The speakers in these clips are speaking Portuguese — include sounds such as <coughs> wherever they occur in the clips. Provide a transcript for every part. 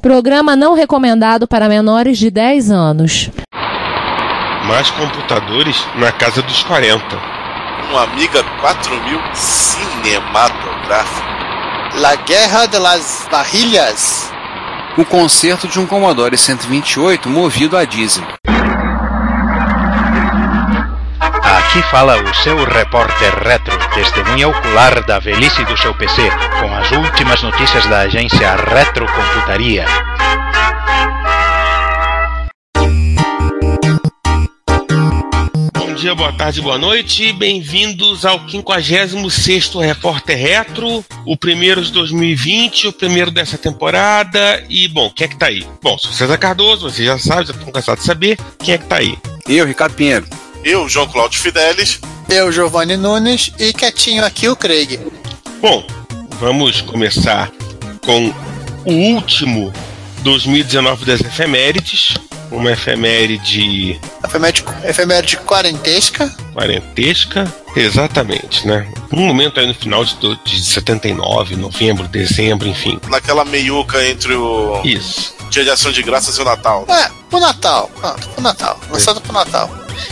Programa não recomendado para menores de 10 anos. Mais computadores na casa dos 40. Um Amiga 4000 cinematográfico. La Guerra de las Barrilhas. O concerto de um Commodore 128 movido a diesel. Aqui fala o seu repórter retro, testemunha ocular da velhice do seu PC, com as últimas notícias da agência Retrocomputaria. Bom dia, boa tarde, boa noite. Bem-vindos ao 56º Repórter Retro, o primeiro de 2020, o primeiro dessa temporada. E, bom, quem é que tá aí? Bom, sou César Cardoso, vocês já sabem, já estão cansados de saber. Quem é que tá aí? Eu, Ricardo Pinheiro. Eu, João Cláudio Fidelis. Eu, Giovanni Nunes. E quietinho aqui o Craig. Bom, vamos começar com o último 2019 das efemérides. Uma efeméride Efeméride, efeméride quarentesca. quarentesca. Exatamente, né? Um momento aí no final de, de 79, novembro, dezembro, enfim. Naquela meiuca entre o Isso, Dia de Ação de Graças e o Natal. É, pro Natal. Pronto, pro Natal. Lançado pro Natal.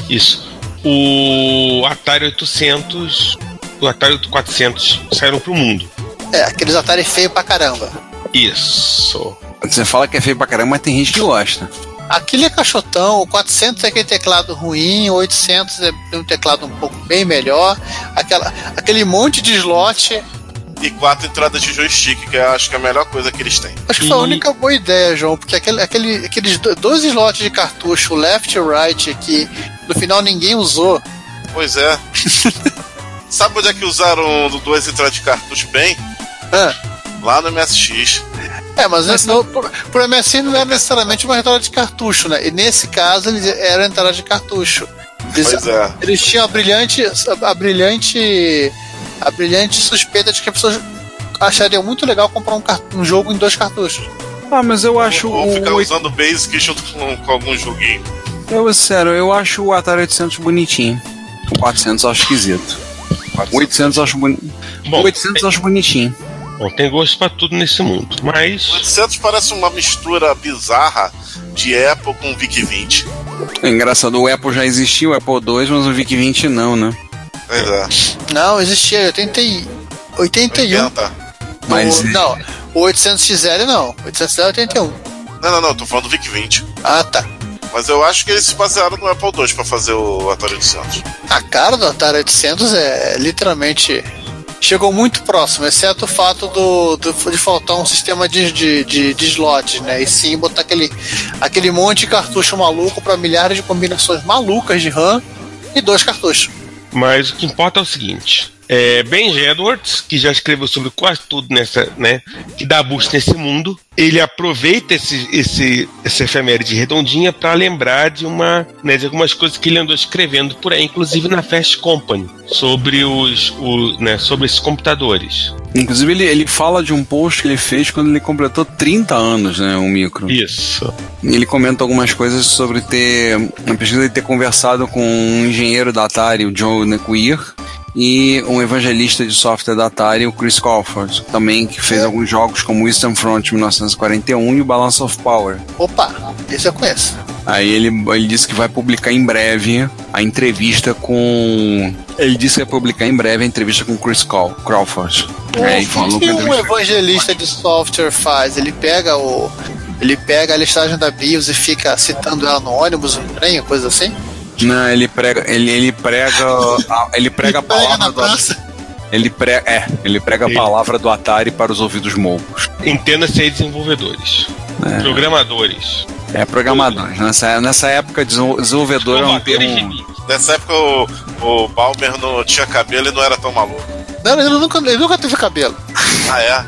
isso. O Atari 800, o Atari 400 saíram pro mundo. É, aqueles Atari feio pra caramba. Isso. Você fala que é feio pra caramba, mas tem gente que gosta. Aquele é caixotão, o 400 é aquele teclado ruim, o 800 é um teclado um pouco bem melhor, aquela, aquele monte de slot. E quatro entradas de joystick, que eu acho que é a melhor coisa que eles têm. Acho que foi a única boa ideia, João, porque aquele, aquele, aqueles do- dois slots de cartucho, left e right, que no final ninguém usou. Pois é. <laughs> Sabe onde é que usaram duas entradas de cartucho bem? Ah, Lá no MSX. é, mas, no, pro, pro MSI não era necessariamente uma entrada de cartucho, né? E nesse caso eles eram entrada de cartucho. Eles, Pois é. eles tinham a brilhante, a brilhante, a brilhante suspeita de que as pessoas achariam muito legal comprar um, um jogo em dois cartuchos. Ah, mas eu acho Ou ficar o. usando o Basic junto com, com algum joguinho. Eu, sério, eu acho o Atari 800 bonitinho. O 400 eu acho esquisito. O 800 eu acho bonito. Bom, O 800 eu acho bonitinho. Bom, tem gosto pra tudo nesse mundo, mas 800 parece uma mistura bizarra de Apple com VIC-20. É engraçado, o Apple já existia, o Apple II, mas o VIC-20 não, né? Pois é. Não, existia 80, e- 81. 80. Mas- O- não, o 800XL não. O 800XL é 81. Não, não, não, tô falando do VIC-20. Ah, tá. Mas eu acho que eles se basearam no Apple II pra fazer o Atari 800. A cara do Atari 800 é literalmente. Chegou muito próximo, exceto o fato do, do- de faltar um sistema de, de, de, de slots, né? E sim botar aquele, aquele monte de cartucho maluco para milhares de combinações malucas de RAM e dois cartuchos. Mas o que importa é o seguinte: é, Ben Edwards, que já escreveu sobre quase tudo nessa, né, que dá boost nesse mundo, ele aproveita esse, esse, essa efeméride redondinha para lembrar de uma, né, de algumas coisas que ele andou escrevendo por aí, inclusive na Fast Company, sobre os, o, né, sobre esses computadores. Inclusive, ele, ele fala de um post que ele fez quando ele completou 30 anos, né? O micro. Isso. Ele comenta algumas coisas sobre ter. Na pesquisa ele ter conversado com um engenheiro da Atari, o Joe Nequir, e um evangelista de software da Atari, o Chris Crawford, também que fez alguns jogos como Eastern Front 1941 e o Balance of Power. Opa, esse eu conheço. Aí ele, ele disse que vai publicar em breve a entrevista com. Ele disse que vai publicar em breve a entrevista com o Chris Craw- Crawford. É, e o falou que que um evangelista de software faz? Ele pega o. Ele pega a listagem da BIOS e fica citando ela no ônibus, um trem, coisa assim? Não, ele prega. Ele, ele prega. a- Ele prega a palavra na do. praça. Ele prega, é, ele prega a Ele- palavra do Atari para os ouvidos moucos. Entenda-se aí desenvolvedores, programadores, É programadores. Nessa, nessa época, desenvol- desenvolvedor é um termo. Nessa época o, o Balmer não tinha cabelo e não era tão maluco. Não, ele nunca, ele nunca teve cabelo. Ah, é?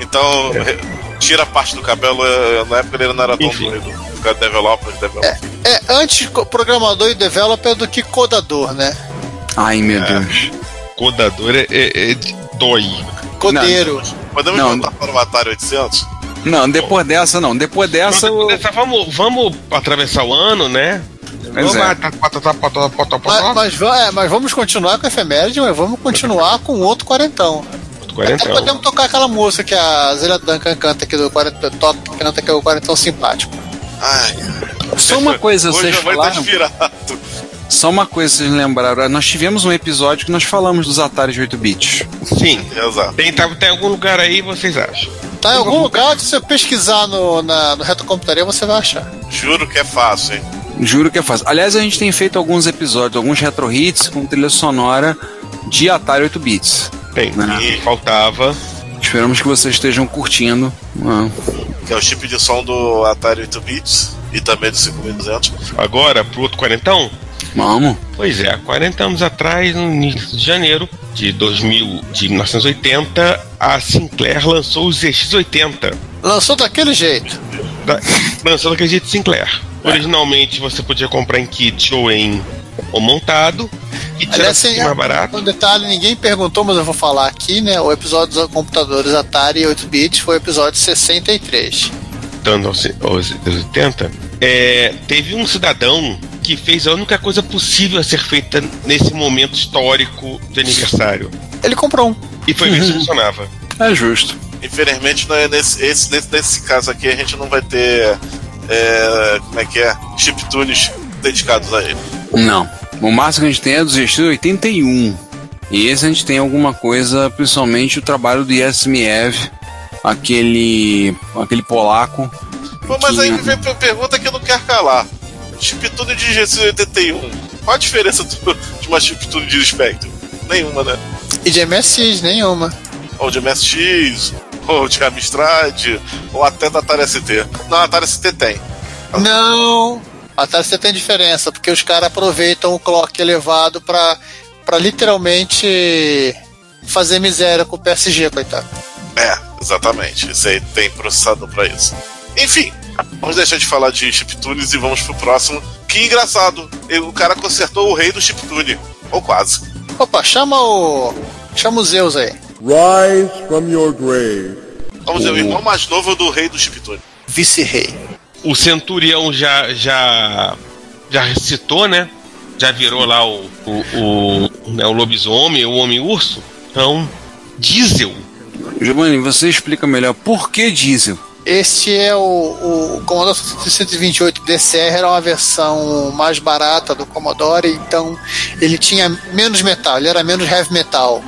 Então, re- tira a parte do cabelo, na época ele não era tão Enfim. doido. Ficar developer, developer. É, é antes programador e developer do que codador, né? Ai, meu é. Deus. Codador é, é, é dói. Codeiro. Não. Podemos não. voltar para o Atari 800? Não, depois dessa não. Depois dessa. Não, depois eu... vamos, vamos atravessar o ano, né? Mas, mas, vamos continuar com a efeméride, mas vamos continuar com outro quarentão. Outro quarentão. Até podemos tocar aquela música que a Zélia Duncan canta aqui do quarentão, toca, canta é do quarentão simpático. Ai, só uma coisa, hoje vocês tá falaram. inspirado. Só uma coisa, vocês lembraram. Nós tivemos um episódio que nós falamos dos Atari de 8 bits. Sim. Exato. Tem, tá, tem algum lugar aí, vocês acham? Tá em algum lugar, se você pesquisar no, na, no Reto Computaria, você vai achar. Juro que é fácil, hein? Juro que é fácil. Aliás, a gente tem feito alguns episódios, alguns retro hits com trilha sonora de Atari 8 bits. Tem. Ah. E faltava. Esperamos que vocês estejam curtindo. Ah, Que é o chip de som do Atari 8 bits e também do 5200. Agora, pro outro quarentão? Vamos. Pois é, há 40 anos atrás, no início de janeiro de 2000, de 1980, a Sinclair lançou o ZX80. Lançou daquele jeito. Da, lançou daquele jeito Sinclair. Originalmente você podia comprar em kit ou em ou montado. Era Aliás, sem, mais barato. um detalhe, ninguém perguntou, mas eu vou falar aqui, né? O episódio dos computadores Atari 8-bit foi o episódio 63. Voltando aos, aos 80, é, teve um cidadão que fez a única coisa possível a ser feita nesse momento histórico de aniversário. Ele comprou um. E foi ver se funcionava. É justo. Infelizmente, não é nesse, esse, nesse, nesse caso aqui, a gente não vai ter. é, como é que é? Chiptunes dedicados a ele. Não. O máximo que a gente tem é do GX 81. E esse a gente tem alguma coisa, principalmente o trabalho do Yasmiev, aquele aquele polaco. Pô, mas que- aí me vem a pergunta que eu não quero calar. Chiptune de GC81. Qual a diferença do- de uma chiptune de Spectrum? Nenhuma, né? E de MSX, nenhuma. Ou de MSX, ou de Amstrad, ou até da Atari ST. Não, a Atari ST tem. Não! Até você tem diferença, porque os caras aproveitam o clock elevado pra, pra literalmente fazer miséria com o PSG, coitado. É, exatamente. Isso aí tem processador pra isso. Enfim, vamos deixar de falar de chiptunes e vamos pro próximo. Que engraçado, o cara consertou o rei do chiptune. Ou quase. Opa, chama o. Chama o Zeus aí. Rise from your grave. Vamos dizer, o irmão mais novo do rei do chiptune. Vice-rei. O Centurião já já já recitou, né? Já virou lá o o, o, né, o lobisomem, o homem-urso. Então, Diesel. Giovanni, você explica melhor por que diesel? Este é o, o Commodore 128 DCR, era uma versão mais barata do Commodore, então ele tinha menos metal, ele era menos heavy metal.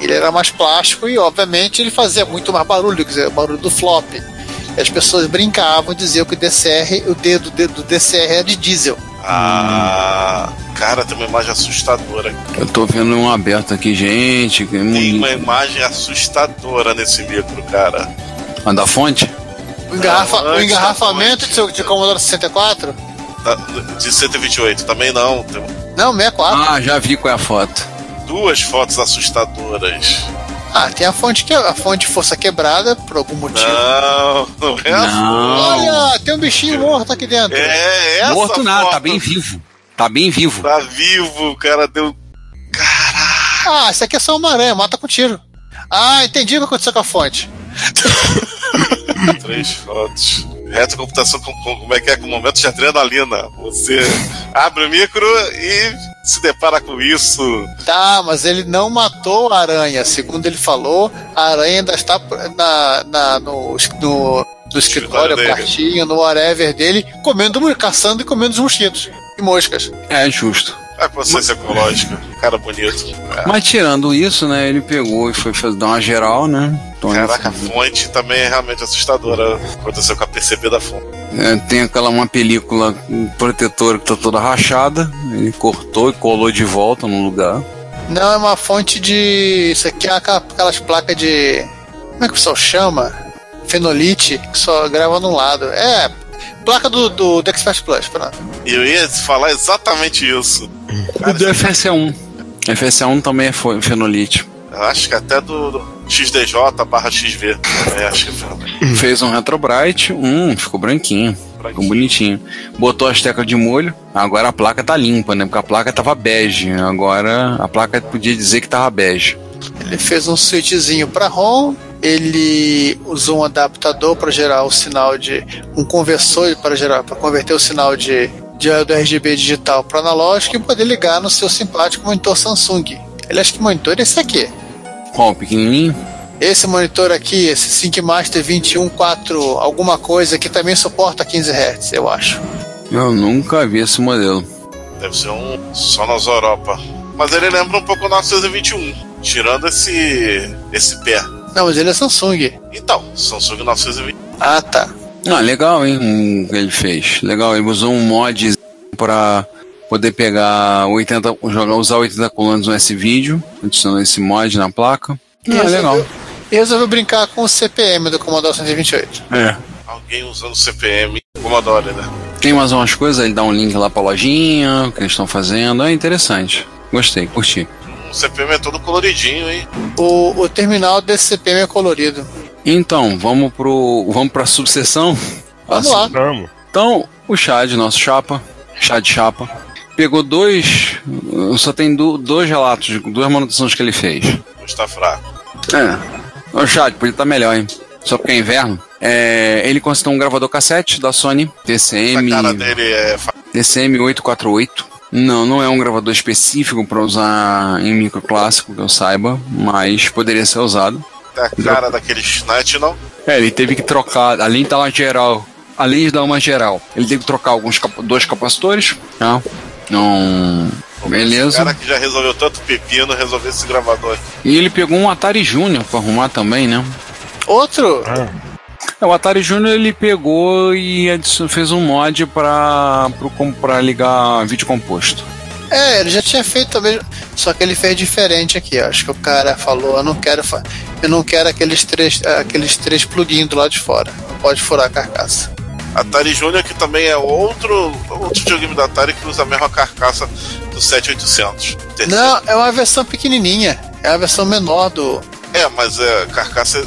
Ele era mais plástico e, obviamente, ele fazia muito mais barulho, quer dizer, o barulho do flop. As pessoas brincavam, diziam que o DCR, o dedo, dedo do DCR era de diesel. Ah, cara, tem uma imagem assustadora. Eu tô vendo um aberto aqui, gente. que é Tem muito- uma imagem assustadora nesse micro, cara. A da fonte? O, engarrafa- Não, o engarrafamento de, seu, de Commodore 64? Da- De 128, também não. Tem Não, 64. Ah, já vi qual é a foto. duas fotos assustadoras. Ah, tem a fonte que a fonte força quebrada por algum motivo. Não, não é a Não. Olha, tem um bichinho morto aqui dentro. É essa Morto nada, foto. tá bem vivo. Tá bem vivo. Tá vivo, o cara deu. Ah, esse aqui é só uma aranha, mata com tiro. Ah, entendi o que aconteceu com a fonte. <laughs> Três fotos. Retrocomputação com, com como é que é com momento de adrenalina. Você abre o micro e se depara com isso. Tá, mas ele não matou a aranha. Segundo ele falou, a aranha ainda está na, na- no, no, no escritório, quartinho, no whatever dele, comendo, caçando e comendo os mosquitos e moscas. É justo. A consciência ecológica. Cara bonito. É. Mas tirando isso, né, ele pegou e foi fazer, dar uma geral, né? Então, Caraca, a fonte também é realmente assustadora. Aconteceu com a PCB da fonte. é, tem aquela uma película um protetora que tá toda rachada. Ele cortou e colou de volta no lugar. Não, é uma fonte de. Isso aqui é aquela- aquelas placas de. Como é que o pessoal chama? Fenolite, que só grava num lado. É, placa do, do, do Expert Plus, pronto. E eu ia falar exatamente isso. O do FSA1. FSA1 também é fenolite. Eu acho que até do, do XDJ barra XV. É, acho que foi. <laughs> Fez um Retrobrite, hum, ficou branquinho. Ficou bonitinho. Botou as teclas de molho, agora a placa tá limpa, né? Porque a placa tava bege. Agora a placa podia dizer que tava bege. Ele fez um switchzinho para ROM, ele usou um adaptador para gerar o sinal de. um conversor para gerar para converter o sinal de, de do RGB digital para analógico e poder ligar no seu simpático monitor Samsung. Ele acha que monitor é esse aqui. Qual, o pequenininho? Esse monitor aqui, esse SyncMaster 214 alguma coisa que também suporta 15 Hz, eu acho. Eu nunca vi esse modelo. Deve ser um só nas Europa. Mas ele lembra um pouco o 921, tirando esse esse pé. Não, mas ele é Samsung. Então, Samsung 920. Ah, tá. Ah, legal, hein? O que ele fez. Legal, ele usou um mod pra poder pegar 80, jogar, usar 80 colunas no S-Video, adicionando esse mod na placa. Ah, legal. resolveu, e resolveu brincar com o CPM do Commodore 128. É. Alguém usando CPM Commodore, né? Tem mais umas coisas, ele dá um link lá pra lojinha, o que eles estão fazendo. É interessante. Gostei, curti. O CPM é todo coloridinho, hein? O, o terminal desse CPM é colorido. Então, vamos pro. Vamos pra subseção? Vamos lá. Vamos. Então, o Chad, nosso chapa, Chad Chapa, pegou dois. Só tem do- dois relatos, duas manutenções que ele fez. Está fraco. É. O Chad, podia estar melhor, hein? Só porque é inverno. É, ele considerou um gravador cassete da Sony, A TCM, cara dele é. TCM 848. Não, não é um gravador específico para usar em microclássico, que eu saiba, mas poderia ser usado. É a cara daquele Snatch, não? É, ele teve que trocar, além de dar uma geral, além de dar uma geral, ele teve que trocar alguns dois capacitores, tá? Não. O Beleza. cara que já resolveu tanto pepino, resolveu esse gravador. E ele pegou um Atari Júnior pra arrumar também, né? Outro? É, o Atari Júnior ele pegou e fez um mod pra, pro, pra ligar vídeo composto. É, ele já tinha feito também. Só que ele fez diferente aqui. ó. Acho que o cara falou, eu não quero. fa- Eu não quero aqueles três, aqueles três plugins do lado de fora. Não pode furar a carcaça. Atari Júnior, que também é outro, outro videogame da Atari que usa a mesma carcaça do 7800. Terceiro. Não, é uma versão pequenininha. É a versão menor do. É, mas é, a carcaça é,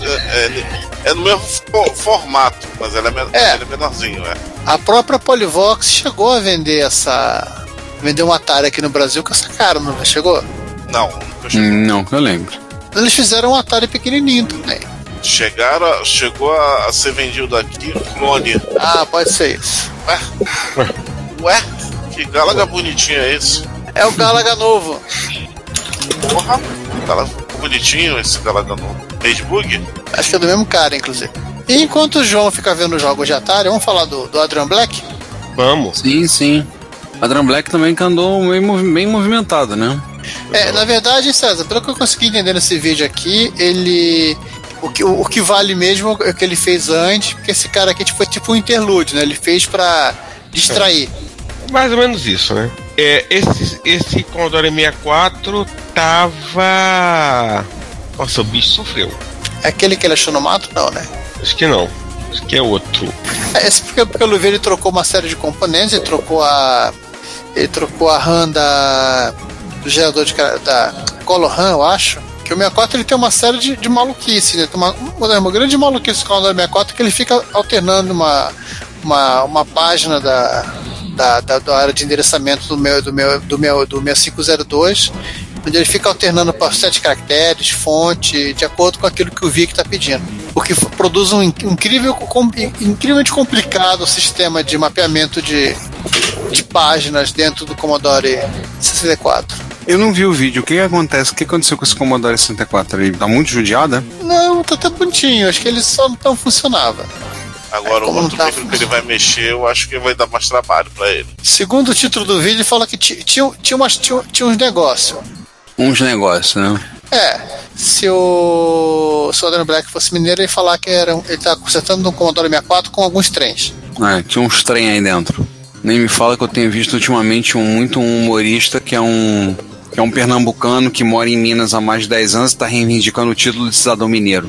é, é no mesmo fo- formato, mas ela é, men- É. ele é menorzinho, é. A própria Polivox chegou a vender essa. Vender um Atari aqui no Brasil com essa cara, não chegou? Não, nunca cheguei. Hum, Não, que eu lembro. Eles fizeram um Atari pequenininho também. Chegaram, a- chegou a, a ser vendido aqui clone. Ah, pode ser isso. Ué? Ué? Que Galaga bonitinho é esse? É o Galaga novo. Porra! Galaga bonitinho esse Galaga novo. Redbug? Acho que é do mesmo cara, inclusive. E enquanto o João fica vendo jogos de Atari, vamos falar do, do Adrian Black? Vamos. Sim, sim. A Drum Black também que andou bem, bem movimentado, né? É, na verdade, César, pelo que eu consegui entender nesse vídeo aqui, ele. O que, o, o que vale mesmo é o que ele fez antes, porque esse cara aqui tipo, foi tipo um interlúdio, né? Ele fez pra distrair. Mais ou menos isso, né? É, esse, esse Commodore 64 tava. Nossa, o bicho sofreu. É aquele que ele achou no mato? Não, né? Acho que não. Acho que é outro. É, esse porque, pelo ver, ele trocou uma série de componentes, ele trocou a. Ele trocou a RAM da. Do gerador de da Color RAM, eu acho. Que o 64 ele tem uma série de, de maluquice, né? Tem uma, uma, grande maluquice com o Commodore 64 que ele fica alternando uma, uma, uma página da, da, da, da área de endereçamento do meu, do meu, do meu, do 6502, onde ele fica alternando para sete caracteres, fonte, de acordo com aquilo que o VIC está pedindo. O que produz um in- incrível, com- incrivelmente complicado sistema de mapeamento de, de páginas dentro do Commodore 64. Eu não vi o vídeo. O que, que acontece? O que aconteceu com esse Commodore 64? Ele tá muito judiado? Não, tá até bonitinho, acho que ele só não funcionava. Agora É, o outro tá micro que ele vai mexer, eu acho que vai dar mais trabalho pra ele. Segundo o título do vídeo, ele fala que ti- tinha, tinha, umas, tinha, tinha uns negócios. Uns negócios, né? É, se o, se o Adrian Black fosse mineiro, ele ia falar que era, ele tá consertando um Commodore 64 com alguns trens. É, tinha uns trem aí dentro. Nem me fala que eu tenho visto ultimamente um muito um humorista que é um que é um pernambucano que mora em Minas há mais de 10 anos e está reivindicando o título de cidadão mineiro.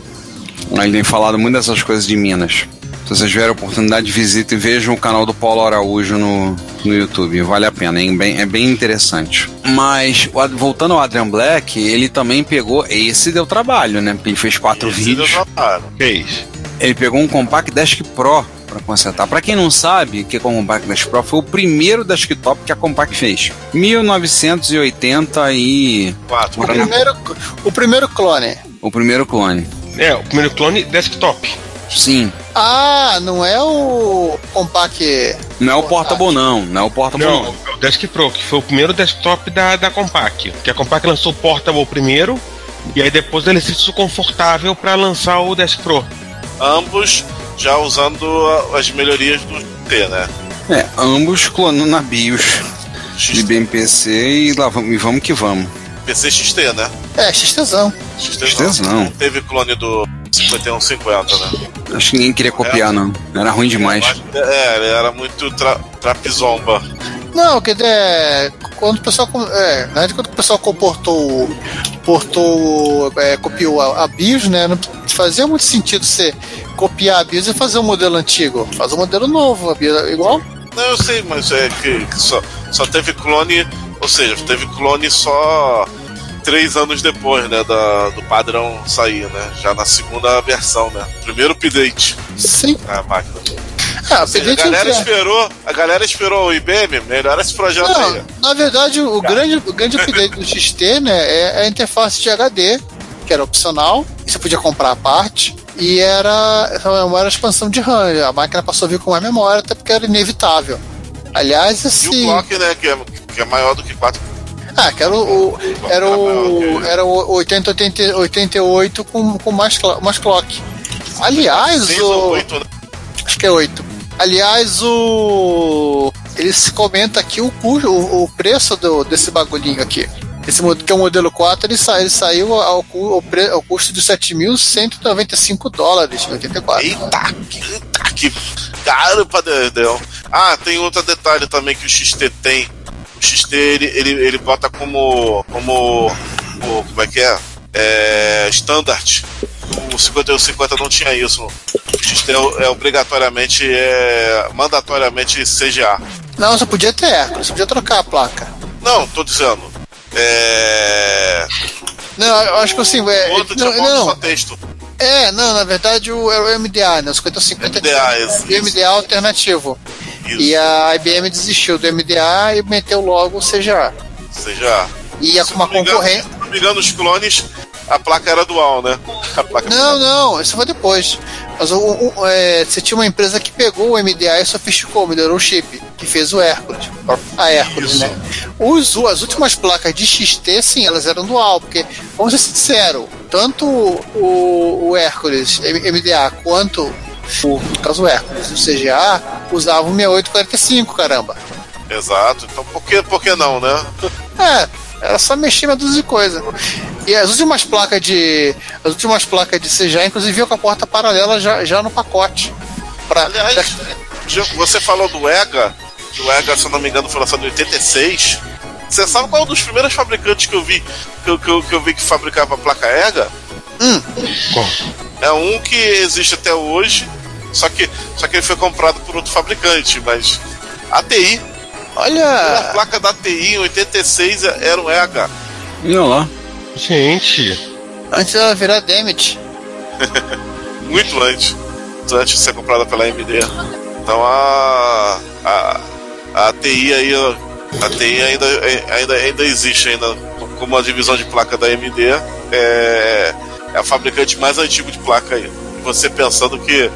Ele tem falado muito dessas coisas de Minas. Se vocês tiverem a oportunidade, visitem e vejam o canal do Paulo Araújo no, no YouTube. Vale a pena, hein? Bem- é bem interessante. Mas, voltando ao Adrian Black, ele também pegou. Esse deu trabalho, né? Porque ele fez quatro Esse vídeos. deu trabalho. Fez. Ele pegou um Compact Desk Pro para consertar. Para quem não sabe, que o Compact Desk Pro foi o primeiro desktop que a Compact fez. 1980 e. O primeiro, o primeiro clone. o primeiro clone. É, o primeiro clone desktop. Sim, Ah, não é o Compact. não é o Portable não, não é o Portable Não, não. é o Desk Pro, que foi o primeiro desktop da, da Compaq. Que a Compaq lançou o Portable primeiro, E aí depois ele se sentiu confortável para lançar o Dash Pro. Ambos já usando a- as melhorias do T, né? É, ambos clonando na BIOS de BMPC e lá vamos, e vamos que vamos. PC XT, né? É, XTzão. XT XTzão. não teve clone do 5150, né? Acho que ninguém queria copiar, não. Era ruim demais. É, ele era muito tra trapizomba. Não, quer dizer, quando o pessoal. É, na verdade, quando o pessoal comportou. Portou, é, copiou a, a BIOS, né? Não fazia muito sentido você copiar a BIOS e fazer um modelo antigo. Faz um modelo novo, a BIOS é igual. Não, eu sei, mas é que, que só, só teve clone, ou seja, teve clone só três anos depois, né, da, do padrão sair, né? Já na segunda versão, né? Primeiro update Sim. da máquina. Ah, seja, a update galera é- esperou, a galera esperou o IBM, melhora esse projeto aí. Não, na verdade, o grande, o grande update do <laughs> XT, né, é a interface de HD, que era opcional, você podia comprar a parte, e era essa memória era expansão de RAM. A máquina passou a vir com mais memória, até porque era inevitável. Aliás, E esse. o clock, né, que é, que é maior do que 4. Ah, que era o, o- era o, era o 80, 80, 88 com, com mais, mais clock. Aliás, 6 o, ou 8, né? acho que é 8. Aliás, o ele se comenta aqui o o, o preço do, desse bagulhinho aqui. Esse que é o modelo 4, ele, sa, ele saiu ao, ao, ao custo de 7.195 dólares em 84. Eita, que, eita, que caro pra dedéu. Ah, tem outro detalhe também que o XT tem. O XT ele, ele, ele bota como. como. o- como é que é? É. Standard. O 5150 não tinha isso. O XT é, é obrigatoriamente. É, mandatoriamente CGA. Não, você podia ter Hércules, você podia trocar a placa. Não, tô dizendo. É. Não, eu acho que assim, é, outro não, não, só texto. é, não, na verdade o, era o MDA, né? O 5050 MDA, isso, o MDA alternativo. Isso. E a IBM desistiu do MDA e meteu logo o CGA. CGA. E ia com uma concorrente. Se não me engano, os clones, a placa era dual, né? Não, não, isso foi depois. Mas o, o- é, você tinha uma empresa que pegou o MDA e sofisticou, melhorou o chip, que fez o Hércules. A Hércules, Isso. né? Os, as últimas placas de XT, sim, elas eram dual, porque, vamos ser sinceros, tanto o, o Hércules MDA quanto o, no caso o Hércules, o CGA, usavam 6845, caramba. Exato. Então por que, por que não, né? É, era só mexer na dúzia de coisa. E as últimas placas de. As últimas placas de CGA, inclusive, vinham com a porta paralela já, já no pacote. Pra, Aliás, você falou do EGA. O EGA, se eu não me engano, foi lançado em 86. Você sabe qual é um dos primeiros fabricantes que eu vi que eu, que eu, que eu vi que fabricava a placa EGA? Qual? É um que existe até hoje, só que, só que ele foi comprado por outro fabricante, mas a TI, a olha. placa da TI em 86 era um EGA. Olha lá. Gente, Antes ela virar Demet. <laughs> muito antes, antes de ser comprada pela AMD. Então a a, a TI aí, a TI ainda, ainda, ainda existe ainda como uma divisão de placa da AMD. É, é a fabricante mais antigo de placa aí. E você pensando que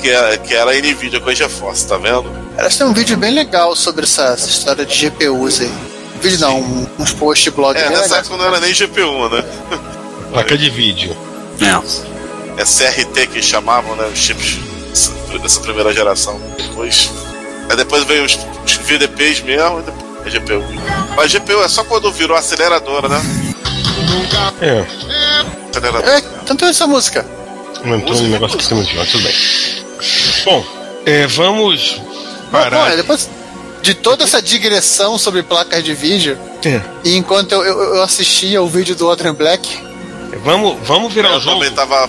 que, é- que era a Nvidia com a GeForce, tá vendo? Elas têm um vídeo bem legal sobre essa, essa história de GPUs aí. Vídeo não, um- uns post blog É, nessa época não era nem GPU, né? placa de vídeo. É. É CRT que chamavam, né? Os chips dessa- primeira geração. Depois. Aí depois veio os, os VDPs mesmo e depois a GPU. Mas GPU é só quando virou aceleradora, né? É, Aceleradora. É, tanto essa música. não entrou no negócio que estamos mas tudo bem. Bom, é, vamos parar. Olha, depois de toda essa digressão sobre placas de vídeo, É, e enquanto eu, eu, eu assistia o vídeo do Adrian Black, vamos, vamos virar Eu o jogo. também tava,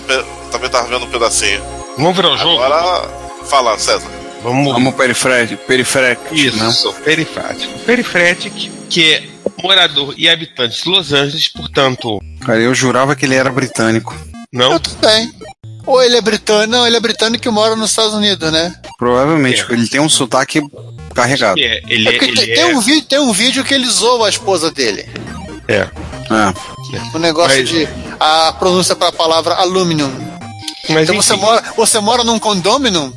também tava vendo um pedacinho. Vamos virar o jogo. Agora, fala, César. Vamos. Vamos periférico, periférico, né? Isso, perifrático. Perifrático, que é morador e habitante de Los Angeles, portanto, Cara, eu jurava que ele era britânico. não. eu tudo bem. Ou ele é britânico, não, ele é britânico e mora nos Estados Unidos, né? Provavelmente, É. ele tem um sotaque carregado. É, ele É é. porque Ele tem, tem é, um vídeo, tem um vídeo que ele zoa a esposa dele. é. É. O negócio Mas- de. A pronúncia para a palavra aluminium. Mas Então você mora, você mora num condomínio?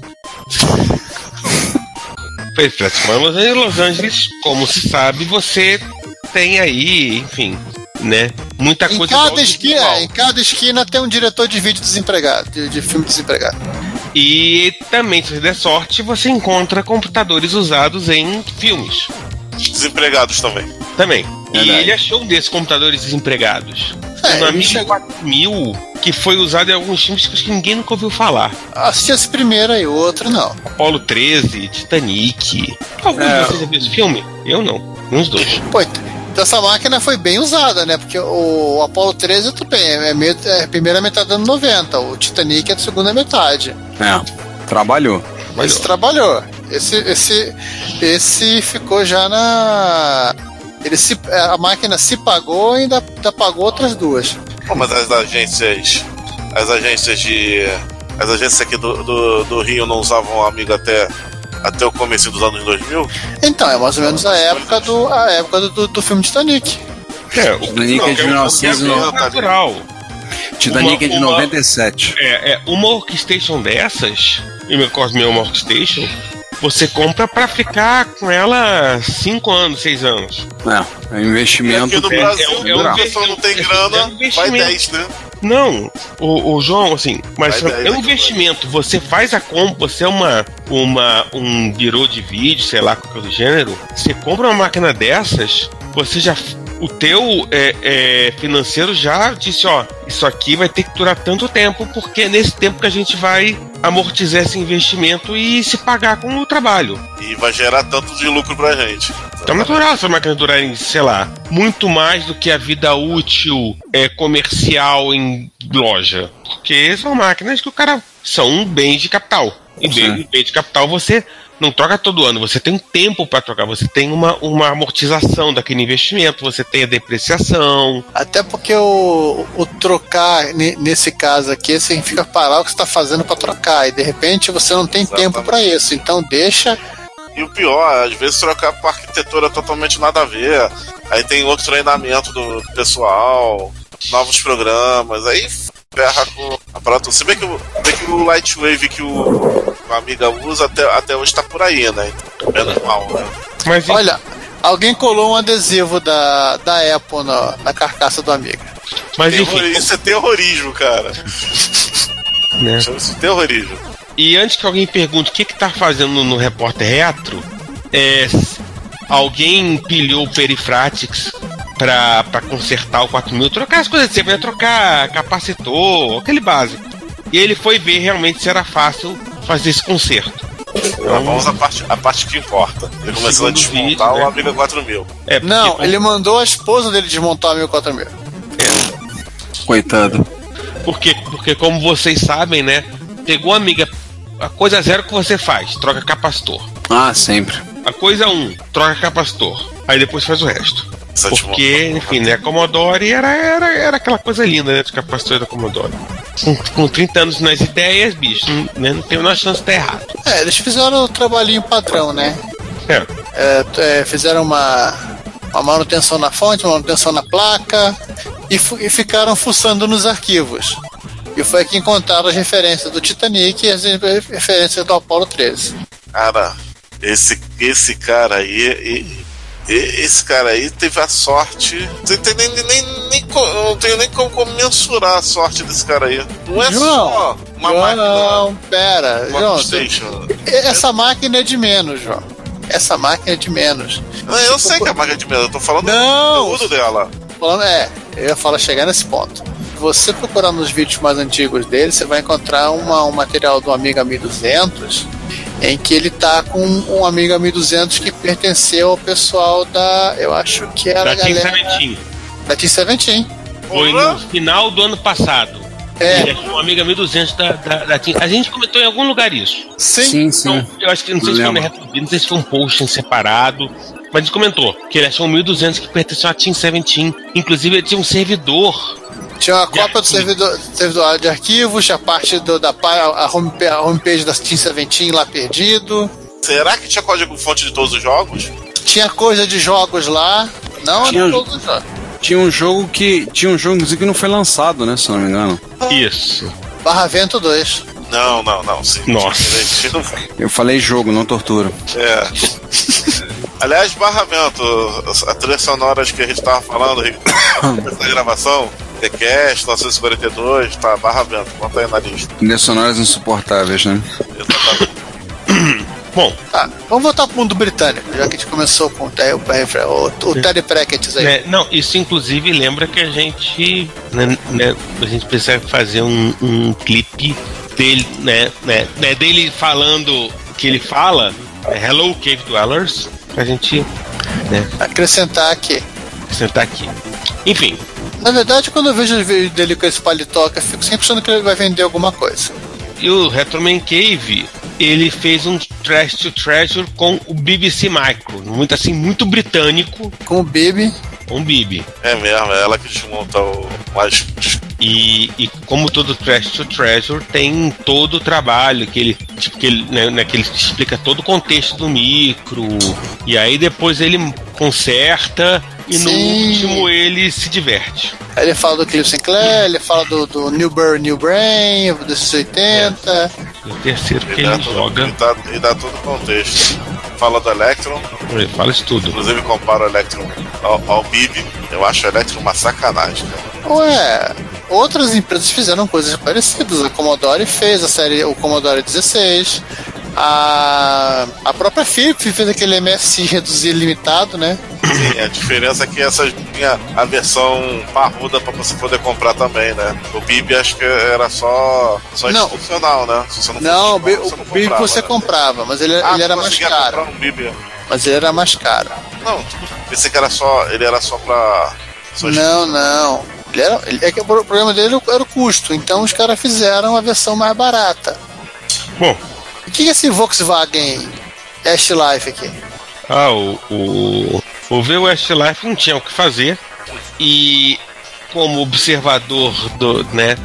perifrático. Mas Los Angeles, Los Angeles, como se sabe, você tem aí, enfim, né? Muita Em coisa cada, do esquina, em cada esquina tem um diretor de vídeo desempregado, de, de filme desempregado. E também, se você der sorte, você encontra computadores usados em filmes. Desempregados também. Também. E ele achou um desses computadores desempregados. É, um Amiga chegou- 4000 que foi usado em alguns filmes que acho que ninguém nunca ouviu falar. Assisti esse primeiro aí, o outro não. Apollo 13, Titanic. Algum É. de vocês já viu esse filme? Eu não. Uns dois. Pô, então essa máquina foi bem usada, né? Porque o Apollo 13, tudo bem, é, meio, é a primeira metade dos anos 90, o Titanic é a segunda metade. É, trabalhou. Mas Esse trabalhou. Esse, esse, esse ficou já na. Ele se, a máquina se pagou e ainda, ainda pagou outras duas. Pô, mas as agências. As agências de. As agências aqui do, do, do Rio não usavam o amigo até, até o começo dos anos 2000? Então, é mais ou menos a época do, a época do, do, do filme Titanic. É, o Titanic é de que 1990. natural. Titanic é de Uma- uma- 97. É, é, uma workstation dessas, e meu Cosme é uma workstation, você compra pra ficar com ela 5 anos, 6 anos. É, é um E investimento. aqui no é- Brasil, é um- é um quando a investimento- pessoa não tem é um grana, vai investimento. 10, né? Não, o, o João, assim, mas Vai daí, é um vai. investimento. Você faz a compra, você é uma, uma, um birô de vídeo, sei lá, qualquer do gênero. Você compra uma máquina dessas, você já. O teu é, é, financeiro já disse, ó, isso aqui vai ter que durar tanto tempo, porque é nesse tempo que a gente vai amortizar esse investimento e se pagar com o trabalho. E vai gerar tanto de lucro pra gente. Então é natural essa máquina durarem, sei lá, muito mais do que a vida útil é, comercial em loja. Porque são máquinas que o cara são bens de capital. E bem, Sim. bem de capital você não troca todo ano, você tem um tempo para trocar, você tem uma, uma amortização daquele investimento, você tem a depreciação. Até porque o, o trocar, ne- nesse caso aqui, significa parar o que você está fazendo para trocar. E de repente você não tem Exatamente. tempo para isso. Então deixa. E o pior, às vezes trocar pra arquitetura totalmente nada a ver. Aí tem outro treinamento do do pessoal, novos programas, aí ferra com a parada. Se bem que, bem que o Lightwave que o, o Amiga usa até, até hoje tá por aí, né? Menos mal, né? Mas Olha, alguém colou um adesivo da, da Apple na, na carcaça do Amiga. mas Terror- enfim, isso é terrorismo, cara. <laughs> né? Chama-se terrorismo. E antes que alguém pergunte o que que tá fazendo no Repórter Retro, é, alguém empilhou o Perifratics pra, pra consertar o 4000, trocar as coisas sempre, né? trocar capacitor, aquele básico. E ele foi ver realmente se era fácil fazer esse conserto. Então, vamos à parte, a parte que importa. Ele começou a desmontar vídeo, né? o Amiga 4000. É, porque Não, como- ele mandou a esposa dele desmontar o 104000. Coitado. Porque, porque como vocês sabem, né? Pegou a amiga. A coisa zero que você faz, troca capacitor. Ah, sempre. A coisa um, troca capacitor. Aí depois faz o resto. Porque, enfim, né, a Commodore era, era, era aquela coisa linda, né, dos capacitores da Commodore. Com, com 30 anos nas ideias, bicho, não, né, não tem a menor chance de estar errado. É, eles fizeram o trabalhinho padrão, né? É, É, é, fizeram uma, uma manutenção na fonte, uma manutenção na placa e, fu- e ficaram fuçando nos arquivos. E foi aqui que encontraram as referências do Titanic e as re- referências do Apollo 13. Cara, esse, esse cara aí. Esse cara aí teve a sorte. Não nem, nem, nem, não tenho nem como, mensurar a sorte desse cara aí. Não é só uma máquina. João, pera, João, essa máquina é de menos, João. Essa máquina é de menos. Não, eu sei que é a máquina de medo, eu tô falando Não! do conteúdo dela. Falando, é, eu ia falar chegar nesse ponto. Você procurar nos vídeos mais antigos dele, você vai encontrar uma, um material do Amiga 1200 em que ele tá com um Amiga 1200 que pertenceu ao pessoal da, eu acho que era da Team galera Seventeen. da Team Seventeen. Foi no final do ano passado. É, Ele achou uma amiga 1200 da, da, da Team. A gente comentou em algum lugar isso. sim, Sim, sim. Então, eu acho que não sei se foi não sei se foi um post em separado. Mas a gente comentou que ele achou um 1200 que pertenceu à Team Seventeen. Inclusive, ele tinha um servidor tinha uma cópia do servidor, servidor de arquivos, a parte do, da a homepage, a homepage da Team Seventeen lá perdido. Será que tinha código fonte de todos os jogos? Tinha coisa de jogos lá, não Tinha- era todos os jogos. Tinha um jogo que. Tinha um jogo que não foi lançado, né? Se não me engano. Isso. Barra Vento 2. Não, não, não. Sim, Nossa. Tinha- Eu falei jogo, não tortura. É. <laughs> Aliás, Barra Vento, a trilha sonora de que a gente tava falando da <coughs> gravação, The Cast, 942, tá, Barra Vento, conta aí na lista. Trilhas sonoras insuportáveis, né? Exatamente. Bom, Tá, vamos voltar pro mundo britânico, já que a gente começou com o, o, o, o Terry Pratchett aí. né, não, isso inclusive lembra que a gente, né, né, a gente precisa fazer um, um clipe dele, né, né, né, dele falando o que ele fala, é, Hello Cave Dwellers, pra gente, né, Acrescentar aqui. sentar aqui. Enfim, Na verdade, quando eu vejo o vídeo dele com esse paletó, eu fico sempre achando que ele vai vender alguma coisa. e o Retroman Cave, ele fez um Trash to Treasure com o BBC Micro, muito assim, muito britânico, Com o Bibi, um Bibi. É mesmo, é ela que desmonta o mais. E, e como todo Trash to Treasure, tem todo o trabalho que ele, tipo, que ele, né, né, que ele explica todo o contexto do micro, e aí depois ele conserta e no Sim. último ele se diverte. ele fala do Cliff Sinclair, ele fala do, do New New Brain, desses 80. E o terceiro que ele todo, joga, e, dá, e dá todo o contexto. Fala do Electron, ele fala isso tudo. inclusive compara o Electron ao, ao Bibi. Eu acho o Electron uma sacanagem, cara. Ué, outras empresas fizeram coisas parecidas. A Commodore fez a série, o Commodore 16. A, a própria Philips fez aquele MSI reduzido limitado, né? Sim, a diferença é que essa tinha a versão parruda pra você poder comprar também, né? O Bibi acho que era só, só Não. institucional, né? Se você não, Não, o fosse Bi- você não Bibi comprava, você né? comprava, mas ele, Ah, ele era mais caro. um Bibi. Mas ele era mais caro. Não, pensei que era só, ele era só pra... Só Não, não. Ele era, ele, é que o problema dele era o custo. Então os caras fizeram a versão mais barata. Bom, O que é esse Volkswagen S-Life aqui? Ah, o, o, o V Westlife não tinha o que fazer e como observador do, né,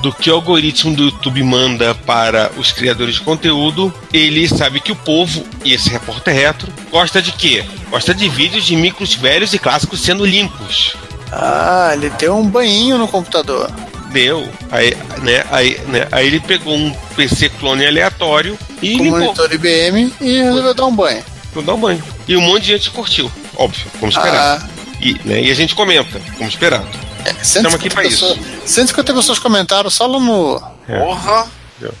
do que o algoritmo do YouTube manda para os criadores de conteúdo, ele sabe que o povo, e esse repórter retro, gosta de quê? Gosta de vídeos de micros velhos e clássicos sendo limpos. Ah, ele deu um banho no computador. Deu. Aí, né, aí, né, aí ele pegou um PC clone aleatório e Com monitor IBM e resolveu dar um banho. Vou dar um banho. E um monte de gente curtiu, óbvio, como esperado. Ah, E, né, e a gente comenta, como esperado. é, Estamos aqui 150, pra isso. pessoas, 150 pessoas comentaram só lá no. É. Porra!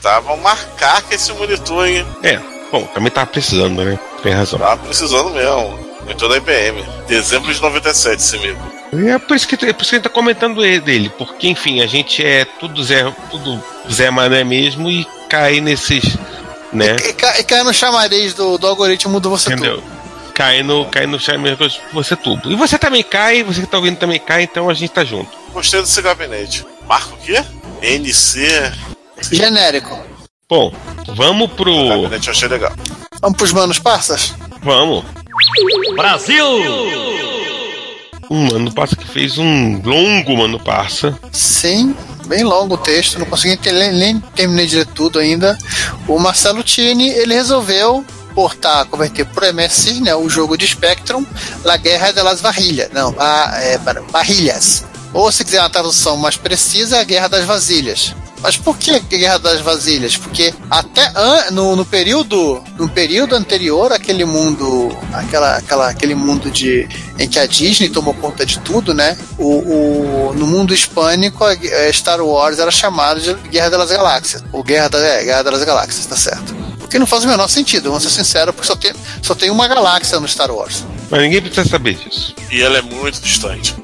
Tava um macaco esse monitor, hein? É, bom, também tava precisando, né? Tem razão. Tava precisando mesmo. Monitor da IBM. Dezembro de 97, esse amigo. É por isso que, é por isso que a gente tá comentando ele- dele, porque, enfim, a gente é tudo Zé, tudo Zé Mané mesmo e cai nesses, né? E, e cai no chamariz do, do algoritmo do você Entendeu? tudo. Cai no, cai no chame você tudo. E você também cai, você que tá ouvindo também cai, então a gente tá junto. Gostei desse gabinete. Marca o quê? NC. Genérico. Bom, vamos pro. Gabinete eu achei legal. Vamos pros manos passas? Vamos. Um mano passa que fez um longo mano passa. Sim, bem longo o texto, não consegui ter- nem, terminei de ler tudo ainda. O Marcelo Tini, ele resolveu portar, converter pro MSI, né, o jogo de Spectrum, La Guerra de las Varilhas. Não, a, é, Varilhas. Ou se quiser uma tradução mais precisa, é a Guerra das Vasilhas. Mas por que Guerra das Vasilhas? Porque até no, no período no período anterior aquele mundo aquela, aquela aquele mundo de em que a Disney tomou conta de tudo, né? O, o- no mundo hispânico a Star Wars era chamado de Guerra das Galáxias, ou Guerra, da, é, Guerra das Galáxias, tá certo? O que não faz o menor sentido, vamos ser sinceros, porque só tem, só tem uma galáxia no Star Wars. Mas ninguém precisa saber disso. E ela é muito distante.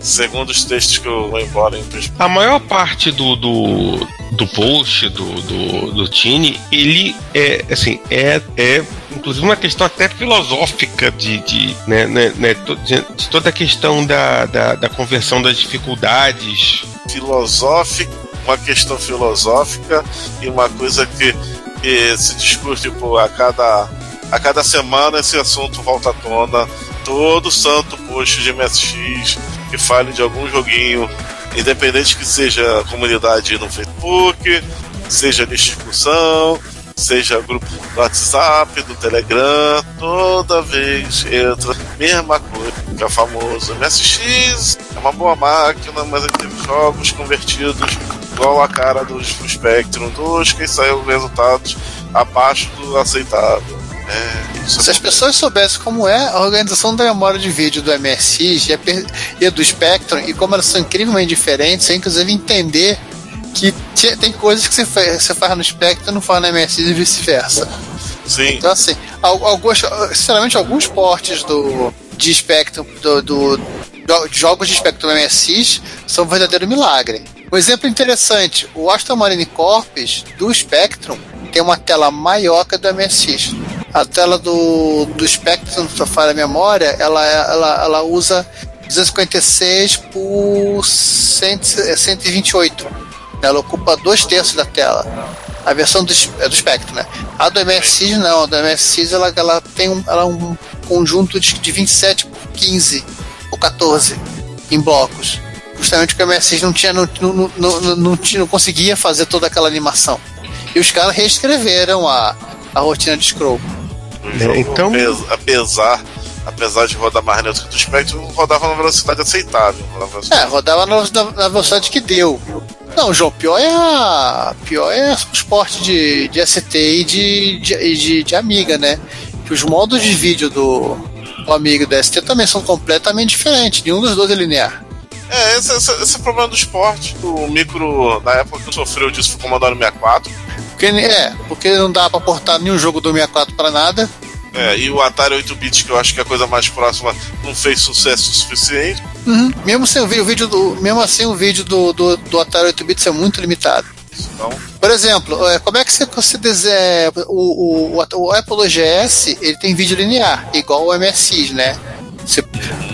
Segundo os textos que eu vou embora em. A maior parte do, do, do post do, do, do Tini, ele é assim, é, é inclusive uma questão até filosófica de, de, né, né, né, de, toda a questão da, da, da conversão das dificuldades. filosófica, uma questão filosófica e uma coisa que, que se discute pô, a cada a cada semana esse assunto volta à tona. Todo santo post de MSX que fale de algum joguinho, independente que seja comunidade no Facebook, seja discussão, seja grupo do WhatsApp, do Telegram, toda vez entra mesma coisa, que é famoso MSX, é uma boa máquina, mas ele teve jogos convertidos igual a cara dos do Spectrum 2, que saiu resultados abaixo do aceitável. É, é Se as pessoas soubessem como é a organização da memória de vídeo do MSX e per- e do Spectrum e como elas são incrivelmente diferentes, você inclusive entender que tem coisas que você faz, você faz no Spectrum e não faz no MSX e vice-versa. Sim. Então, assim, al- alguns, sinceramente, alguns portes do, de Spectrum, do, do- jogos de Spectrum MSX são um verdadeiro milagre. Um exemplo interessante: o Aston Marine Corps do Spectrum tem uma tela maior que a do MSX. A tela do, do Spectrum, se falar a memória, ela, ela, ela usa 256 por 100, é 128. Ela ocupa dois terços da tela. A versão do, é do Spectrum, né? A do MSX não, a do MSX ela, ela tem um, ela é um conjunto de, de 27 por 15 ou 14 em blocos. Justamente porque o MSX não tinha, não, não, não, não, não conseguia fazer toda aquela animação. E os caras reescreveram a, a rotina de scroll. Jogo, então- apes- apesar, apesar de rodar mais neutro que do Spectrum, rodava numa velocidade aceitável. É, rodava na, na- na velocidade que deu. Não, João, pior é a. Pior é o esporte de, de ST e de, de, de, de Amiga, né? Que os modos de vídeo do, do Amiga e do ST também são completamente diferentes. Nenhum dos dois é linear. É, esse, esse, esse é o problema do esporte. O micro, na época que sofreu disso, foi o Commodore 64. Porque, é, porque não dá pra portar nenhum jogo do 64 pra nada. É, e o Atari 8-bit, que eu acho que é a coisa mais próxima, não fez sucesso o suficiente. Uhum. Mesmo, sem o, vídeo do, mesmo assim, o vídeo do, do, do Atari 8 bits é muito limitado. Então, Por exemplo, é, como é que você, você desenha o, o, o Apple GS, ele tem vídeo linear, igual o MSX, né? Você,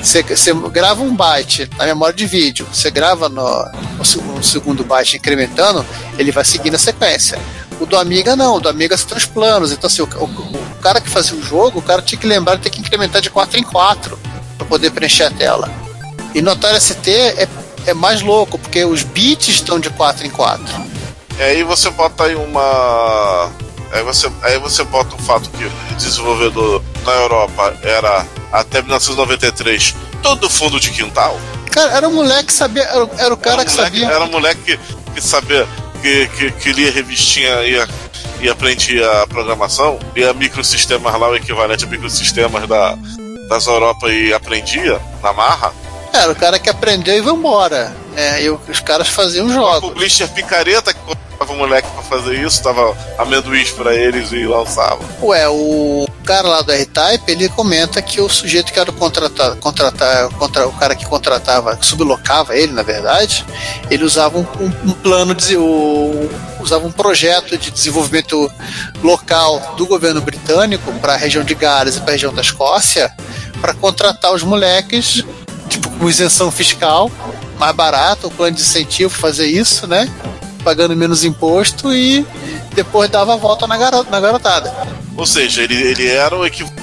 você, você grava um byte na memória de vídeo, você grava no, no segundo byte incrementando, ele vai seguindo a sequência. O do Amiga não, o do Amiga são três planos. Então, assim, o, o- o cara que fazia o jogo, o cara tinha que lembrar de ter que incrementar de 4 em 4 para poder preencher a tela. E no Atari ST é, é mais louco, porque os bits estão de 4 em 4. e aí você bota aí uma. Aí você, aí você bota o fato que o desenvolvedor na Europa era até 1993 todo fundo de quintal. Cara, era um moleque que sabia. Era, era o cara era que um moleque, sabia. Era um moleque que, que sabia, que, que, que lia revistinha e, e aprendia a programação, lia microsistemas lá, o equivalente a microsistemas da, das Europa e aprendia na marra. Era o cara que aprendeu e foi embora. É, e o- os caras faziam O jogos. publisher picareta que colocava o moleque pra fazer isso, dava amendoins pra eles e lançava. Ué, o cara lá do R-Type, ele comenta que o sujeito que era o contratar, contra, o cara que contratava, que sublocava ele, na verdade, ele usava um, um- plano de o, usava um projeto de desenvolvimento local do governo britânico para a região de Gales e para a região da Escócia para contratar os moleques tipo com isenção fiscal mais barato, o plano de incentivo fazer isso, né? Pagando menos imposto e depois dava a volta na garotada. Ou seja, ele, ele era o equivalente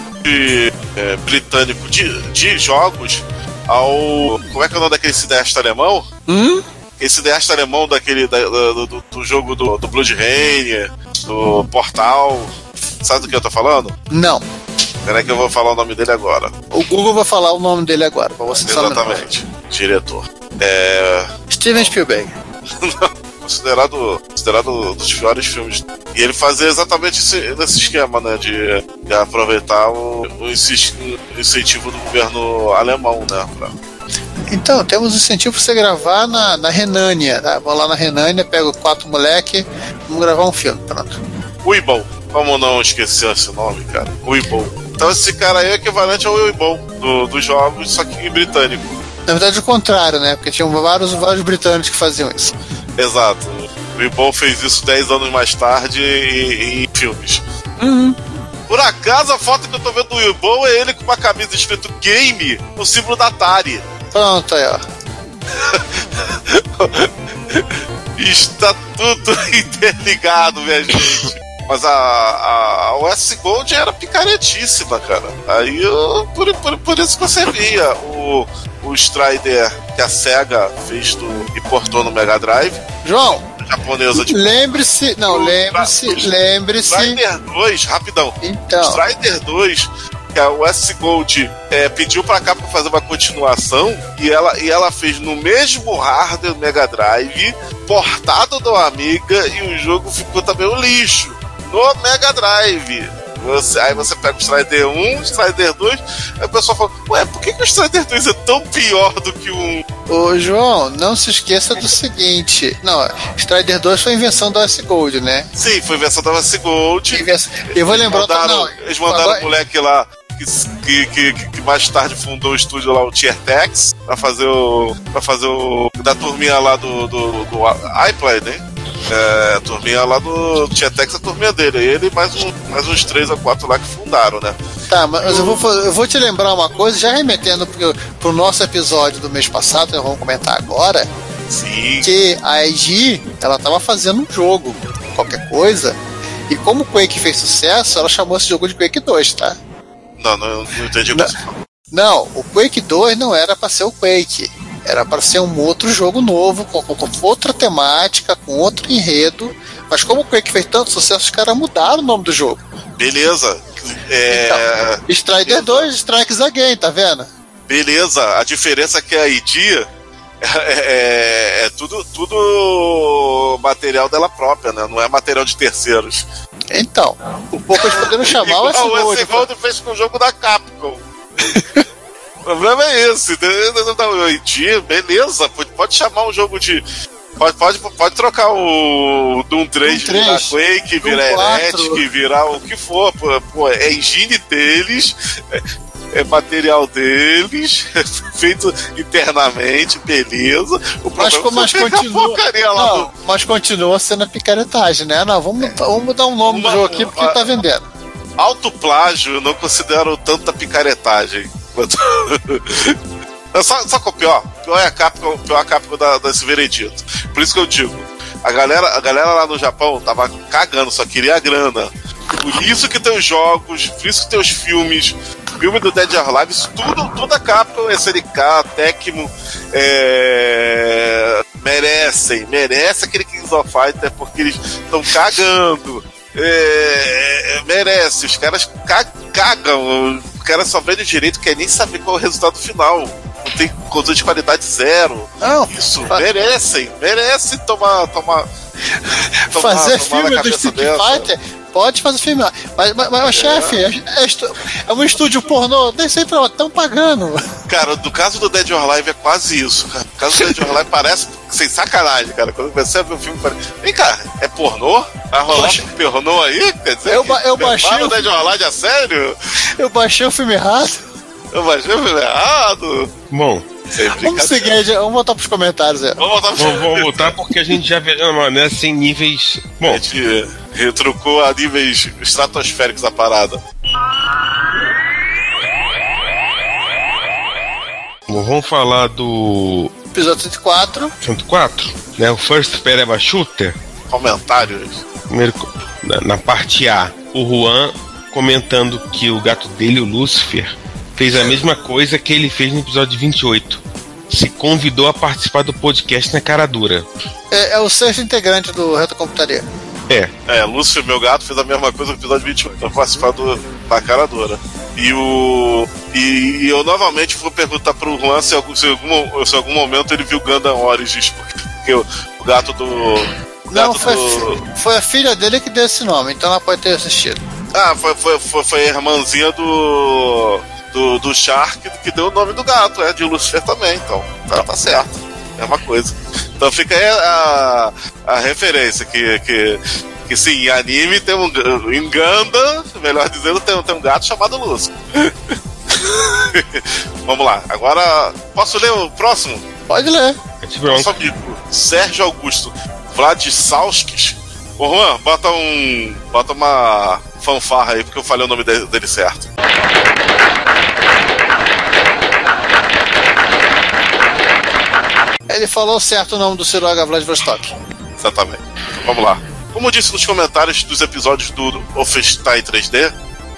é, britânico de, de jogos ao. Como é que é o nome daquele cineasta alemão? Hum? Esse cineasta alemão daquele da- do, do- do jogo do, do Blood Rain, do Portal. Sabe do que eu tô falando? Não. Peraí que eu vou falar o nome dele agora. O Google vai falar o nome dele agora, pra você. Exatamente. Diretor. É. Steven Spielberg. <laughs> considerado, considerado dos piores filmes. E ele fazia exatamente esse, nesse esquema, né? De, de aproveitar o, o incentivo do governo alemão, né? Pra, Então, temos incentivo pra você gravar na, na Renânia. Tá? Vou lá na Renânia, pego quatro moleque, vamos gravar um filme. Pronto. Uibon. Como não esquecer esse nome, cara? Uibon. Então esse cara aí é equivalente ao Uibon do, dos jogos, só que britânico. Na verdade, o contrário, né? Porque tinham vários, vários britânicos que faziam isso. Exato. O Uibon fez isso 10 anos mais tarde em, em filmes. Uhum. Por acaso, a foto que eu tô vendo do Uibon é ele com uma camisa escrito Game, o símbolo da Atari. Pronto aí, ó. <laughs> Está tudo <laughs> interligado, minha gente. Mas a, a, US Gold era picaretíssima, cara. Aí eu, por, por, por isso que você via o, o Strider que a SEGA fez do, e portou no Mega Drive, João, japonesa de lembre-se. Não, lembre-se, lembre-se. Strider 2, rapidão. Então, Strider 2, que a US Gold é, pediu pra cá pra fazer uma continuação e ela, e ela fez no mesmo hardware Mega Drive, portado do Amiga, e o jogo ficou também um lixo. No Mega Drive. Você, aí você pega o Strider 1, o Strider 2, aí o pessoal fala, ué, por que, que o Strider 2 é tão pior do que o 1? Ô, João, não se esqueça do seguinte. Não, Strider 2 foi invenção da Ice Gold, né? Sim, foi invenção da Vice Gold. Invenção- Eu vou lembrar outra- mandaram, não, Eles mandaram agora- o moleque lá que, que, que, mais tarde fundou o estúdio lá, o Tier Tex, pra fazer o. pra fazer o. da turminha lá do, do, do iPlay, né? É, a turminha lá do Tier Tex, a turminha dele. Ele e mais, um, mais uns três ou quatro lá que fundaram, né? Tá, mas eu vou, eu vou te lembrar uma coisa, já remetendo pro, pro nosso episódio do mês passado, nós vamos comentar agora, Sim. que a IG, ela tava fazendo um jogo, qualquer coisa, e como o Quake fez sucesso, ela chamou esse jogo de Quake 2, tá? Não, não, não entendi o que Não. você falou. Não, o Quake 2 não era pra ser o Quake. Era pra ser um outro jogo novo, com, com- com outra temática, com outro enredo. Mas como o Quake fez tanto sucesso, os caras mudaram o nome do jogo. Beleza. É, Strider 2, Strikes Again, tá vendo? Beleza, a diferença é que a ID <laughs> é, é- é tudo, tudo material dela própria, né? Não é material de terceiros. Então, o pouco eles poderiam <laughs> chamar o Igual o S-Gold. S-Gold fez com o jogo da Capcom. <laughs> o problema é esse. entendeu? Não, beleza, pode, chamar um jogo de. Pode, pode, pode trocar o Doom 3, Doom virar 3, Quake, Doom virar 4. Heretic, virar o que for. Pô, é engine deles, é, é material deles, é <laughs> feito internamente, beleza. O Mas, é mas a continua. Não, mas continua sendo a picaretagem, né? Não, vamos, vamos mudar o nome Uma- do jogo aqui porque uma- tá vendendo. Autoplágio eu não considero tanta picaretagem. É <laughs> só, só que o pior, pior é a Capcom, pior é a Capcom da, desse veredito. Por isso que eu digo, a galera, a galera lá no Japão tava cagando, só queria a grana. Por isso que tem os jogos, por isso que tem os filmes, filme do Dead or Alive, isso tudo, tudo a Capcom, SNK, Tecmo, é, merecem, merece aquele Kings of Fighter porque eles estão cagando. É, merece, os caras ca- cagam, cara só o direito, quer nem saber qual é o resultado final. Não tem controle de qualidade zero. Não, Isso, merecem, merecem tomar, tomar, <laughs> tomar fazer tomar na filme do Street dessa. Fighter, pode fazer filme. Mas, mas, mas chefe, é, é estu- é um estúdio pornô, nem sei pra estão pagando. Cara, no caso do Dead or Alive é quase isso, cara. No caso do Dead or Alive parece sem sacanagem, cara. Quando você a ver o filme, parece. Vem cá, é pornô? Vai rolar Poxa. um pornô aí? Quer dizer, Eu ba- eu baixei o o- Dead or Alive a sério? Eu baixei o filme errado. Eu baixei o filme errado? Bom, Vamos seguir, vamos voltar pros comentários aí. Vamos voltar pro vamos, vamos voltar porque a gente já uma maneira sem níveis. A Bom, gente retrucou a níveis estratosféricos a parada. bom, vamos falar do Episódio 104. 104, né? O First Pereba Shooter. Comentários. Primeiro, na, na parte A, o Juan comentando que o gato dele, o Lucifer, fez a mesma coisa que ele fez no episódio 28. Se convidou a participar do podcast na cara dura. É, é o sexto integrante do Reto Computaria. É, É, Lúcio, meu gato, fez a mesma coisa no episódio 28, pra participar do, da cara dura. E o. E, e eu novamente vou perguntar pro Juan se, algum- se, algum, se algum momento ele viu Gundam Origins, porque, porque o, o gato do. O Não, gato foi, do. foi a filha dele que deu esse nome, então ela pode ter assistido. Ah, foi, foi, foi, foi a irmãzinha do. Do, do Shark que deu o nome do gato, é de Lucifer também, então tá, tá certo. É uma coisa. Então fica aí a, a referência que, que, que sim, em anime tem um. Em Ganda, melhor dizendo, tem, tem um gato chamado Lúcio. <laughs> Vamos lá, agora posso ler o próximo? Pode ler. Cat Nosso amigo Sérgio Augusto Vladislavskis. Ô Juan, bota um. Bota uma fanfarra aí, porque eu falei o nome dele certo. Ele falou certo o nome do Siroga Vladivostok. Exatamente. Vamos lá. Como disse nos comentários dos episódios do Wolfenstein 3D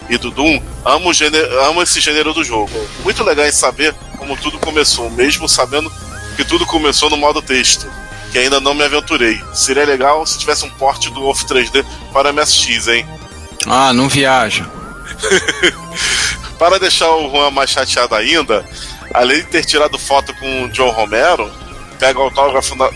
e do Doom, amo, gênero, amo esse gênero do jogo. Muito legal em saber como tudo começou, mesmo sabendo que tudo começou no modo texto, que ainda não me aventurei. Seria legal se tivesse um porte do Wolf 3D para MSX, hein? Ah, não viaja. <laughs> Para deixar o Juan mais chateado ainda, além de ter tirado foto com o John Romero, pega o autógrafo na,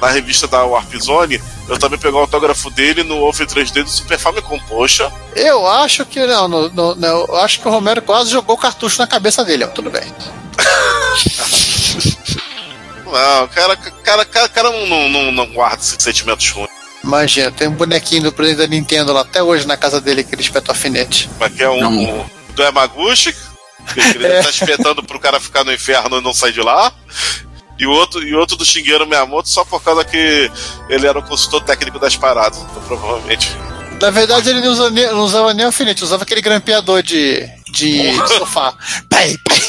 na revista da Warp Zone Eu também peguei o autógrafo dele no Wolf 3D do Super Famicom. Poxa, Eu acho que não, no- no- no- eu acho que o Romero quase jogou o cartucho na cabeça dele, ó, tudo bem. <laughs> não, cara, cara, cara, cara não, não, não, não guarda esses sentimentos ruins. Imagina, tem um bonequinho do presidente da Nintendo lá até hoje na casa dele que ele espeta o alfinete. Mas que é um, Não. um do Yamaguchi, que <laughs> ele É. tá espetando pro cara ficar no inferno e não sair de lá. E o outro, e o outro do Shigeru Miyamoto só por causa que ele era o consultor técnico das paradas. Então, provavelmente. Na verdade, ele não, usa nem- não usava nem alfinete, usava aquele grampeador de, de sofá. Pai, pai.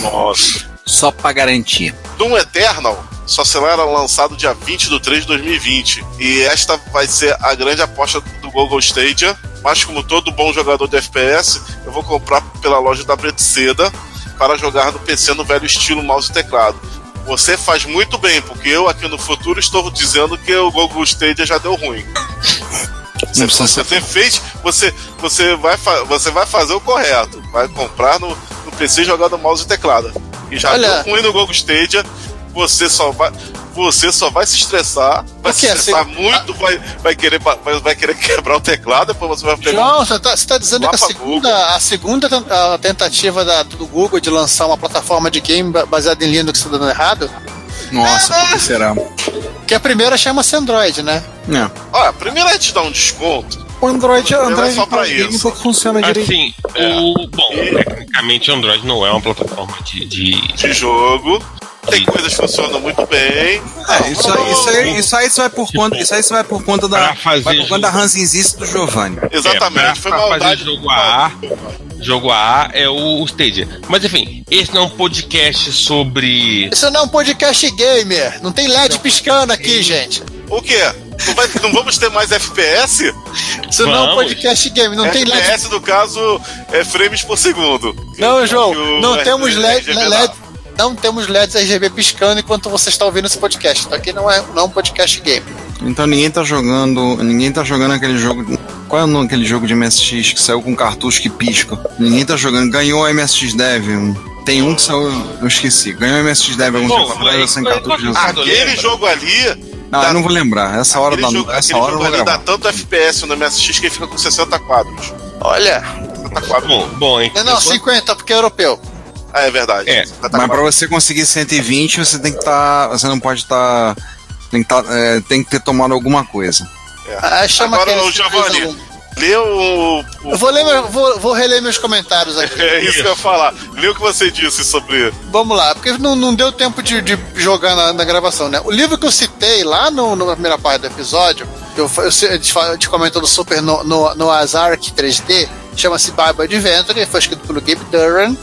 Nossa. Só pra garantir. Doom Eternal só será lançado dia 20 de 3 de 2020. E esta vai ser a grande aposta do Google Stadia. Mas como todo bom jogador de FPS, eu vou comprar pela loja da Bretceda para jogar no PC no velho estilo mouse e teclado. Você faz muito bem, porque eu aqui no futuro estou dizendo que o Google Stadia já deu ruim. Você, você fez, você, você, vai, fa- você vai fazer o correto. Vai comprar no, no PC e jogar no mouse e teclado. E já Olha- deu ruim no Google Stadia, você só vai. Você só vai se estressar, vai se estressar Você- muito, vai, vai, querer, vai, vai querer <laughs> quebrar o teclado, depois você vai pegar. João, você tá, você tá dizendo que a segunda, a segunda a tentativa da- do Google de lançar uma plataforma de game ba- baseada em Linux está dando errado? Nossa, por que será? Que a primeira chama-se Android, né? É. Olha, primeiro é te dar um desconto. O Android, Não é Android só pra isso. que funciona direito. Assim, o. Bom, tecnicamente o Android não é uma plataforma de. de- de jogo. Tem coisas que funcionam muito bem. É, isso, aí- isso, aí, isso aí você vai por conta, isso aí você vai por conta da, fazer vai por conta da jogo. ranzinzice do Giovanni. Exatamente. É, Foi pra, maldade. fazer jogo A, jogo A é o Stadia. Mas enfim, esse não é um podcast sobre. Isso não é um podcast gamer. Não tem LED piscando aqui, gente. O quê? Não, vai- não vamos ter mais FPS? Isso não é um Vamos. podcast gamer. Não tem LED. FPS, no caso, é frames por segundo. Não, João. O Não temos LED. LED dá. Não temos LEDs RGB piscando enquanto você está ouvindo esse podcast. Então aqui não é, não é um podcast gamer. Então ninguém tá jogando, ninguém tá jogando aquele jogo, qual é o nome daquele jogo de MSX que saiu com cartucho que pisca? Ninguém tá jogando, ganhou o MSX Dev. um- Tem um que saiu, eu esqueci. Ganhou o MSX Dev algum Bom, tempo atrás, sem cartucho. Ah, Aquele jogo ali. Não, eu não vou lembrar. Essa hora da, jogo, essa aquele hora eu jogo vou ali dá tanto FPS no MSX que ele fica com 60 quadros. Olha. 60 quadros. Bom, bom, então. Não, não, 50 porque é europeu. Ah, é verdade. É, 50 Mas pra quadros. você conseguir 120, você tem que estar, você não pode estar, tem que tá, é, tem que ter tomado alguma coisa. Ah, chama Agora, ô, Giovanni. Lê o. o- Eu vou, ler, meu- vou, vou reler meus comentários aqui. É isso que eu ia falar. Lê o que você disse sobre. Vamos lá, porque não, não deu tempo de, de jogar na, na gravação, né? O livro que eu citei lá no, na primeira parte do episódio, eu, eu, eu, a gente fala- a gente comentou do Super no, no, no Azark 3D, chama-se Bible Adventure, foi escrito pelo Gabe Duran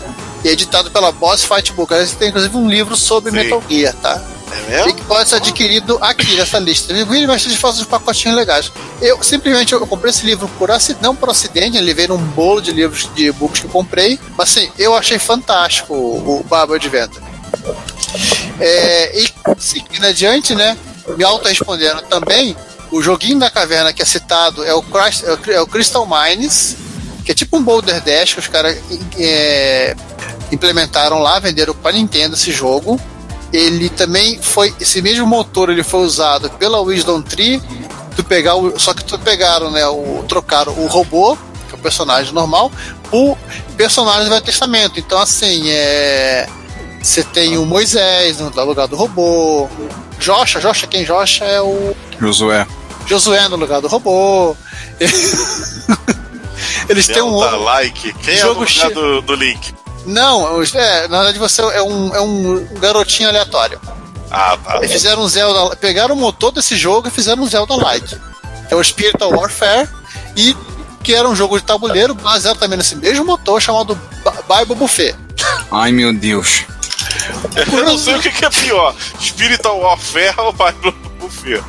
e editado pela Boss Fight Book. Aliás, tem inclusive um livro sobre Sim. Metal Gear, tá? É E mesmo? que pode ser adquirido aqui nessa lista. Ele mas eles fazem uns pacotinhos legais. Eu simplesmente eu comprei esse livro por acidente, não por acidente, ele veio num bolo de livros de e-books que eu comprei. Mas assim, eu achei fantástico o, o Bible Adventure. É, e seguindo adiante, né? Me auto-respondendo também, o joguinho da caverna que é citado é o, Christ- é o é o Crystal Mines, que é tipo um Boulder Dash que os caras é, implementaram lá, venderam para Nintendo esse jogo. Ele também foi, esse mesmo motor ele foi usado pela Wisdom Tree. Tu pegar o, só que tu pegaram, né? O, trocaram o robô, que é o personagem normal, por personagem do Velho Testamento. Então, assim, é. Você tem o Moisés no lugar do robô. Jocha, Jocha, quem Jocha é o Josué. Josué no lugar do robô. <laughs> Eles têm um outro. like. Quem é Jogo o lugar che- do, do Link? Não, é, na verdade você é um, é um garotinho aleatório. Ah, tá. Eles fizeram um Zelda. Pegaram o motor desse jogo e fizeram um Zelda like. É o Spiritual Warfare. E que era um jogo de tabuleiro baseado também nesse mesmo motor chamado Bible Buffet. Ai meu Deus. Eu não sei o que, que é pior: Spiritual Warfare ou Bible Buffet.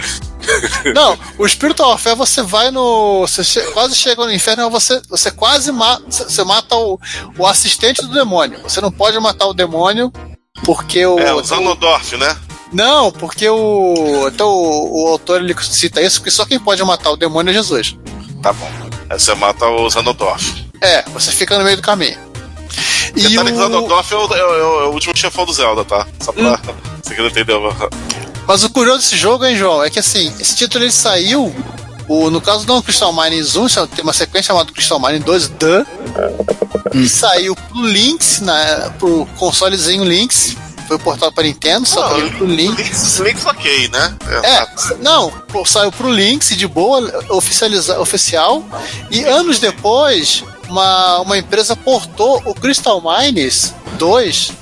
<laughs> Não, o Spiritual Warfare você vai no. Você che- quase chega no inferno, você, você quase mata. Você mata o, o assistente do demônio. Você não pode matar o demônio porque o. É, o Zanodorf, né? Não, porque o. Então o, o autor ele cita isso, porque só quem pode matar o demônio é Jesus. Tá bom. Aí você mata o Zanodorf. É, você fica no meio do caminho. E Detalhe o Zanodorf é o, é o- é o último chefão do Zelda, tá? Só pra. Você que não entendeu. Mas o curioso desse jogo, hein, João, é que assim, esse título ele saiu. O, no caso não Crystal Mines 1, chama- tem uma sequência chamada Crystal Mines 2 The, que saiu pro Lynx, na, pro consolezinho Lynx, foi portado para Nintendo, só saiu pro Lynx. Links, links ok, né? É, não, saiu pro Lynx de boa, oficializa, oficial, e anos depois, uma, uma empresa portou o Crystal Mines 2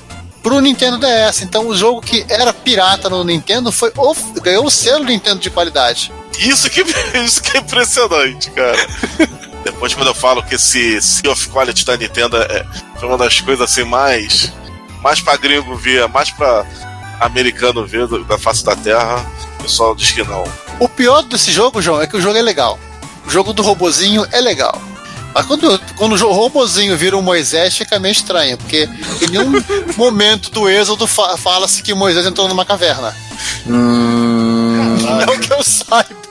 pro Nintendo DS. Então o jogo que era pirata no Nintendo foi ganhou o selo Nintendo de qualidade. Isso que, <laughs> isso que é impressionante, cara. <laughs> Depois, quando eu falo que esse Sea of Quality da Nintendo é, foi uma das coisas assim mais. mais pra gringo ver, mais pra americano ver da face da terra, o pessoal diz que não. O pior desse jogo, João, é que o jogo é legal. O jogo do robozinho é legal. Mas quando, quando o robozinho vira um Moisés, fica meio estranho, porque em nenhum <laughs> momento do êxodo fa- fala-se que Moisés entrou numa caverna. Hum, Não que eu saiba.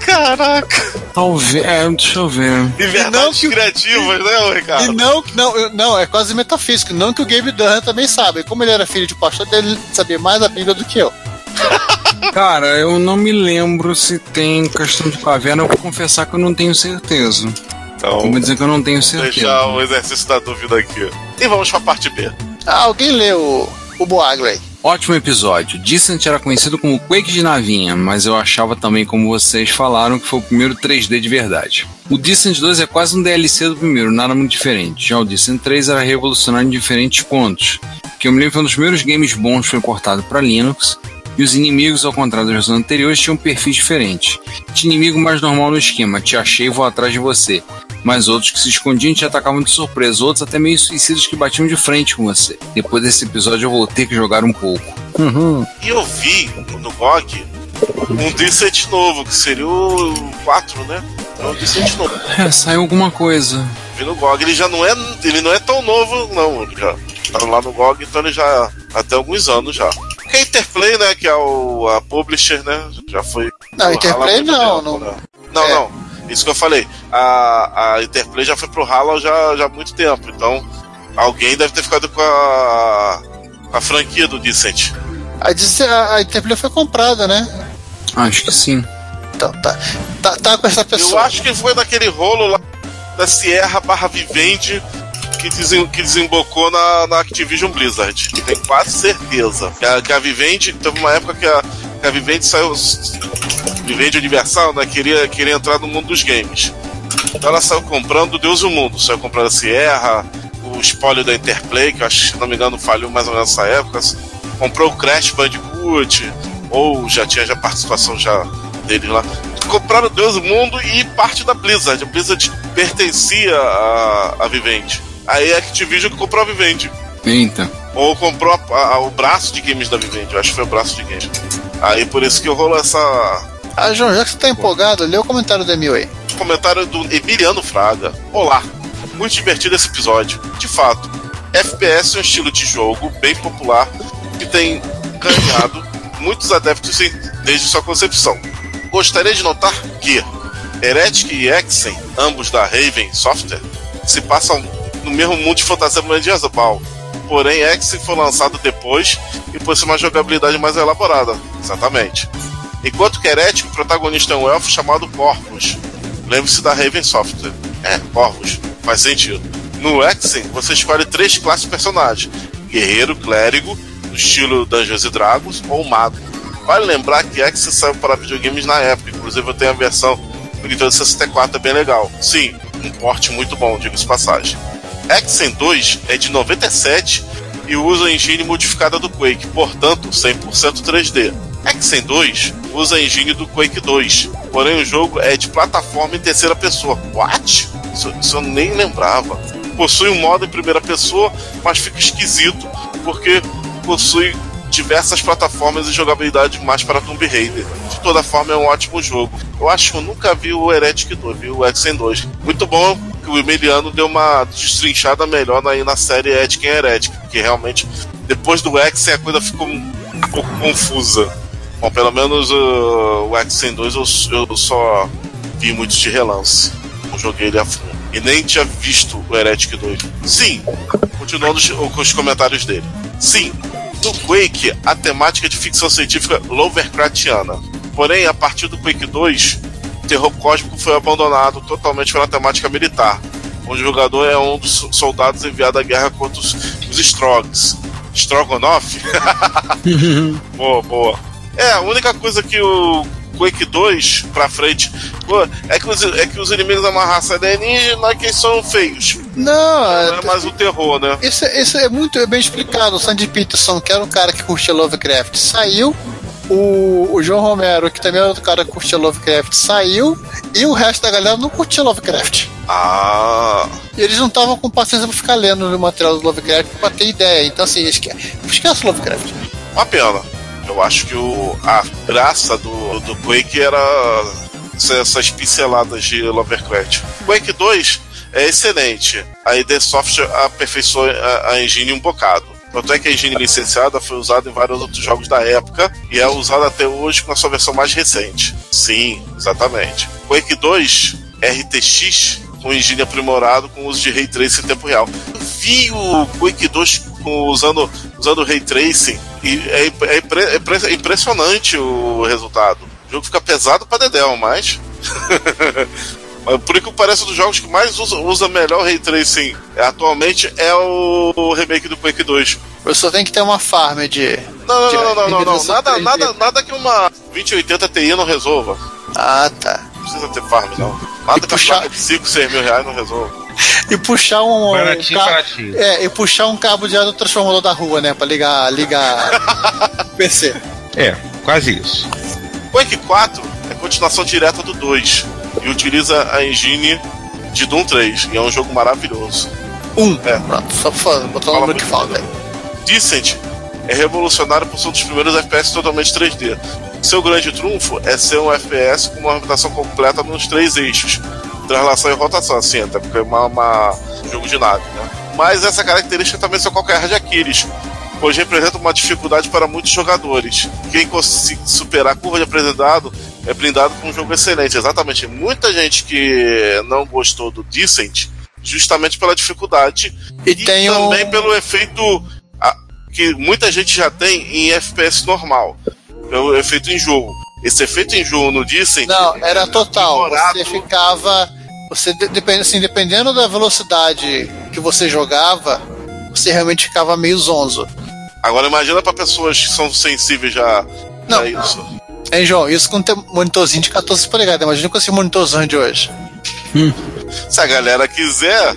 Caraca! talvez. É, deixa eu ver. Liberdades não que o- criativas, né, ô E Ricardo? não, que- não, não, é quase metafísico. Não que o Gabe Dunn também sabe. Como ele era filho de pastor, ele sabia mais a Bíblia do que eu. <laughs> Cara, eu não me lembro se tem questão de caverna. Eu vou confessar que eu não tenho certeza. Então, Vou dizer que eu não tenho certeza. deixar o exercício da dúvida aqui. E vamos pra parte B. Ah, alguém leu o, Boagley. Ótimo episódio. Dissent era conhecido como Quake de navinha, mas eu achava também, como vocês falaram, que foi o primeiro 3D de verdade. O Dissent 2 é quase um DLC do primeiro, nada muito diferente. Já o Dissent 3 era revolucionário em diferentes pontos. Que eu me lembro que foi um dos primeiros games bons que foi portado para Linux. E os inimigos, ao contrário das versões anteriores, tinham perfis diferentes. Tinha inimigo mais normal no esquema, te achei e vou atrás de você. Mas outros que se escondiam e te atacavam de surpresa, outros até meio suicidas que batiam de frente com você. Depois desse episódio eu vou ter que jogar um pouco. E eu vi no GOG um Decent novo, que seria o 4, né? É um Decent novo. É, saiu alguma coisa. Vi no GOG, ele já não é. Ele não é tão novo, não. Ele já tá lá no GOG, então ele já. Até alguns anos já. Que a Interplay, né? Que é o, a publisher, né? Já foi. Não, Interplay não, tempo, não. né? Não, É. não. Isso que eu falei. A, a Interplay já foi pro Hala já, já há muito tempo. Então, alguém deve ter ficado com a. com a franquia do Decent. A, a, Interplay foi comprada, né? Acho que sim. Então, tá, tá, tá com essa Eu pessoa. acho que foi naquele rolo lá da Sierra barra Vivendi que, desem- que desembocou na, na Activision Blizzard. Tenho quase certeza. Que a, que a Vivendi, teve uma época que a, a Vivendi saiu. Vivendi Universal, né? Queria, queria entrar no mundo dos games. Então ela saiu comprando Deus e o Mundo. Saiu comprando a Sierra, o espólio da Interplay, que eu acho, se não me engano, falhou mais ou menos nessa época. Comprou o Crash Bandicoot, ou já tinha já participação já dele lá. Compraram Deus e o Mundo e parte da Blizzard. A Blizzard pertencia à, à Vivendi. Aí a Activision comprou a Vivendi. Eita. Ou comprou a- a- o braço de games da Vivendi. Eu acho que foi o braço de games. Aí por isso que rolou essa, Ah, João, já que você tá empolgado, lê o comentário do Emil aí. comentário do Emiliano Fraga. Olá, muito divertido esse episódio. De fato, FPS é um estilo de jogo bem popular que tem ganhado <laughs> muitos adeptos desde sua concepção. Gostaria de notar que Heretic e Exen, ambos da Raven Software, se passam no mesmo mundo de fantasia medieval. Porém, Exen foi lançado depois e possui uma jogabilidade mais elaborada. Exatamente. Enquanto que Heretic, o protagonista é um elfo chamado Corvus. Lembre-se da Raven Software. É, Corvus. Faz sentido. No Exen, você escolhe três classes de personagens: Guerreiro, Clérigo, no estilo Dungeons Dragons, ou Mago. Vale lembrar que Exen saiu para videogames na época, inclusive eu tenho a versão do Nintendo 64, é bem legal. Sim, um porte muito bom, diga-se passagem. Exen 2 é de 97 e usa a engine modificada do Quake, portanto 100% 3D. Exen 2 usa a engine do Quake 2, porém o jogo é de plataforma em terceira pessoa. What? Isso, isso eu nem lembrava. Possui um modo em primeira pessoa, mas fica esquisito porque possui diversas plataformas e jogabilidade mais para Tomb Raider. De toda forma, é um ótimo jogo. Eu acho que eu nunca vi o Heretic 2, vi o Exen 2. Muito bom que o Emiliano deu uma destrinchada melhor na, na série Heretic em Heretic, porque realmente depois do Exen a coisa ficou um pouco confusa. Bom, pelo menos uh, o Exen 2 eu, eu só vi muito de relance. Não joguei ele a fundo. E nem tinha visto o Heretic 2. Sim, continuando os- com os comentários dele. Sim, No Quake, a temática de ficção científica Lovecraftiana. Porém, a partir do Quake 2, o terror cósmico foi abandonado totalmente pela temática militar, onde o jogador é um dos soldados enviados à guerra contra os, os Strogs. Strogonoff? <laughs> boa, boa. É, a única coisa que o Quake 2 pra frente é, que os, é que os inimigos é uma raça alienígena que são feios. Não, Não é mais o terror, né? Isso, isso é muito bem explicado. O Sandy Peterson, que era um cara que curtia Lovecraft, saiu. O, o João Romero, que também era outro cara que curtia Lovecraft, saiu. E o resto da galera não curtia Lovecraft. Ah. E eles não estavam com paciência pra ficar lendo o material do Lovecraft pra ter ideia. Então, assim, esquece, esquece o Lovecraft. Uma pena. Eu acho que o, a graça do, do Quake era essas pinceladas de Lovecraft. Quake 2 é excelente. A ID Software aperfeiçoou a, a engine um bocado. Tanto é que a engine licenciada foi usada em vários outros jogos da época e é usada até hoje com a sua versão mais recente. Sim, exatamente. Quake 2 RTX com engine aprimorado com uso de Ray Tracing em tempo real. Eu vi o Quake 2 com, usando, usando Ray Tracing e é, é, impre, é, impressionante o resultado. O jogo fica pesado pra Dedel, mas. <laughs> Por que parece um dos jogos que mais usa, usa melhor Ray Tracing atualmente é o, o remake do Quake 2. Eu só tem que ter uma farm de. Não, não, de não, não, não, não, não. Nada, 3D. nada, nada que uma 2080 Ti não resolva. Ah, tá. Não precisa ter farm, não. Nada que puxar- de 5, 6 mil reais não resolva. <laughs> E puxar um. um Baratinho, ca- baratinho. É, e puxar um cabo de ar do transformador da rua, né? Pra ligar. ligar. <laughs> PC. É, quase isso. Quake 4 é continuação direta do 2 e utiliza a engine de Doom 3 e é um jogo maravilhoso. Um. É. Pronto, só botar o número que falta. Decent é revolucionário por ser um dos primeiros FPS totalmente 3D. Seu grande trunfo é ser um FPS com uma movimentação completa nos três eixos, translação e rotação, assim, até porque é uma, uma- um jogo de nave, né? Mas essa característica também é qualquer de Aquiles, pois representa uma dificuldade para muitos jogadores. Quem conseguir superar a curva de aprendizado é brindado com um jogo excelente. Exatamente. Muita gente que não gostou do Decent, justamente pela dificuldade E tem um- também pelo efeito ah, que muita gente já tem em FPS normal. É o efeito em jogo. Esse efeito em jogo no Decent. Não, era total. Você ficava. Você de- depende, assim, dependendo da velocidade que você jogava, você realmente ficava meio zonzo. Agora imagina para pessoas que são sensíveis já Não. a isso. Hein, João? Isso com um monitorzinho de 14 polegadas. Imagina com esse monitorzão de hoje. Se a galera quiser,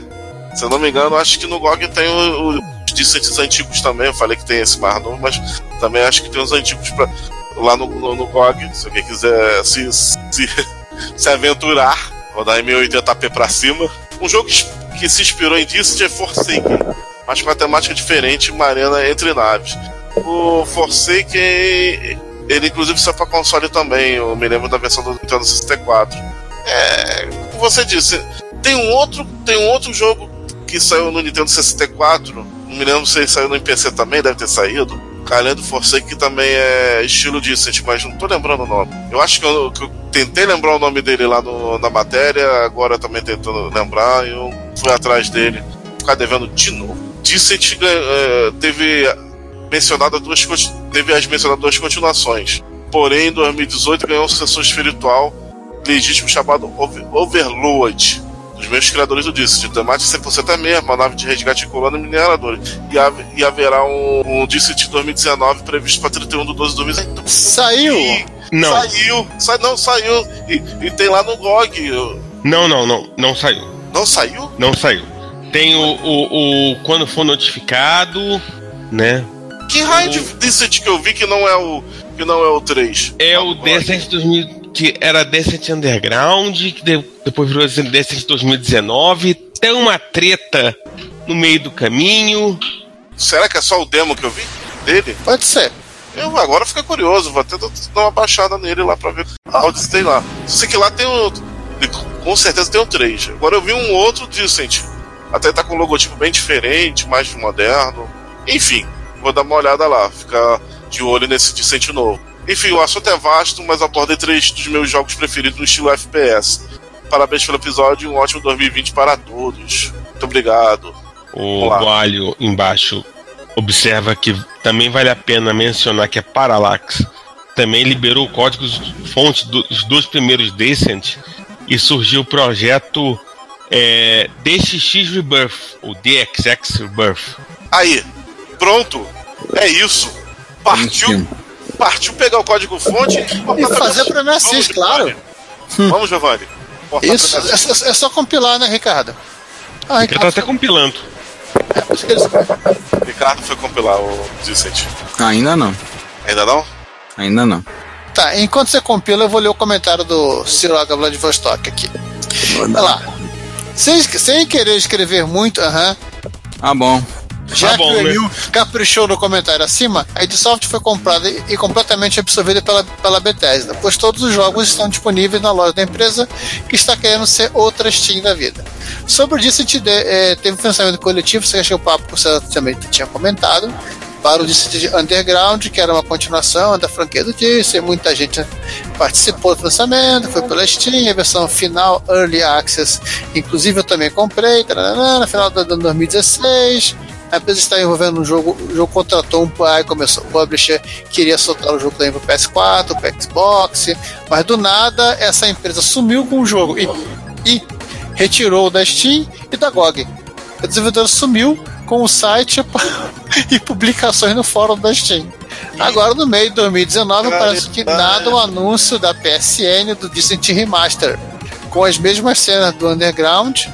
se eu não me engano, acho que no GOG tem o- o- os Decents antigos também. Eu falei que tem esse mais novo, mas também acho que tem os antigos pra, lá no, no, no GOG. Se alguém quiser se, se, <laughs> se aventurar, rodar em 1080p pra cima. Um jogo que, se inspirou em Decent é Forsaken, mas com uma temática diferente, uma arena entre naves. O Forsaken, ele inclusive saiu pra console também. Eu me lembro da versão do Nintendo 64. É, como você disse, tem um outro, tem um outro jogo que saiu no Nintendo 64. Não me lembro se ele saiu no PC também, deve ter saído. Calendo Forsaken que também é estilo Decent, mas não tô lembrando o nome. Eu acho que eu, que eu tentei lembrar o nome dele lá no- na matéria, agora também tentando lembrar, eu fui atrás dele. Ficar devendo de novo. Decent eh, teve mencionado duas teve as mencionadas duas continuações. Porém, em 2018 ganhou um sucessor espiritual legítimo chamado Over- Overlord, dos mesmos criadores do Dissent. Temática 100% é a mesma, nave de resgate de e mineradores. E, hav- e haverá um, um Dissent 2019 previsto para 31 de 12 de 2019. Saiu! E Não, Saiu! Sa não, saiu! E, e tem lá no GOG. não, não, não, não saiu. Não saiu? Não saiu. Tem o, o, o quando for notificado, né? Que raio de Dissent que eu vi que não é o, que não é o 3? É o. Descent 2000, que era Descent Underground, que de- depois virou Descent 2019. Tem uma treta no meio do caminho. Será que é só o demo que eu vi dele? Pode ser. Eu agora fiquei curioso, vou até dar uma baixada nele lá pra ver onde tem lá. Sei que lá tem o. Com certeza tem o 3. Agora eu vi um outro Decent. Até tá com um logotipo bem diferente, mais moderno. Enfim, vou dar uma olhada lá, ficar de olho nesse Decent novo. Enfim, o assunto é vasto, mas abordei três dos meus jogos preferidos no estilo FPS. Parabéns pelo episódio e um ótimo 2020 para todos. Muito obrigado. O. Boalho embaixo. observa que também vale a pena mencionar que a Parallax também liberou códigos fonte dos dois primeiros Descent e surgiu o projeto é, DXX Rebirth, ou DXX Rebirth. Aí, pronto. É isso. Partiu. Partiu pegar o código fonte E fazer pra mim assist, Vamos, claro. Vamos, Giovanni. Isso, é, é- só compilar, né, Ricardo? Ah, Eu tô Ricardo, até compilando. é Ricardo foi compilar o Dissent. Ainda não. Ainda não? Ainda não. Tá, enquanto você compila, eu vou ler o comentário do Siroga Vladivostok aqui. Olha lá. Sem, sem querer escrever muito, aham. Ah, bom. Já Tá bom, que o né? Caprichou no comentário acima, a Edsoft foi comprada e, completamente absorvida pela, pela Bethesda, pois todos os jogos estão disponíveis na loja da empresa que está querendo ser outra Steam da vida. Sobre o Dissent, de- eh, teve um financiamento coletivo, você achou o papo que você também tinha comentado, para o Dissent Underground, que era uma continuação da franquia do Dissent, muita gente participou do lançamento, foi pela Steam, a versão final Early Access, inclusive eu também comprei, taranã, no final do ano 2016. A empresa está envolvendo um jogo, o jogo contratou um pai, começou o publisher, queria soltar o jogo também para PS4, para Xbox, mas do nada essa empresa sumiu com o jogo e, e retirou da Steam e da GOG. O desenvolvedor sumiu com o site <laughs> e publicações no fórum da Steam. Agora, no meio de 2019, parece que nada o anúncio da PSN do Dissent Remaster, com as mesmas cenas do Underground,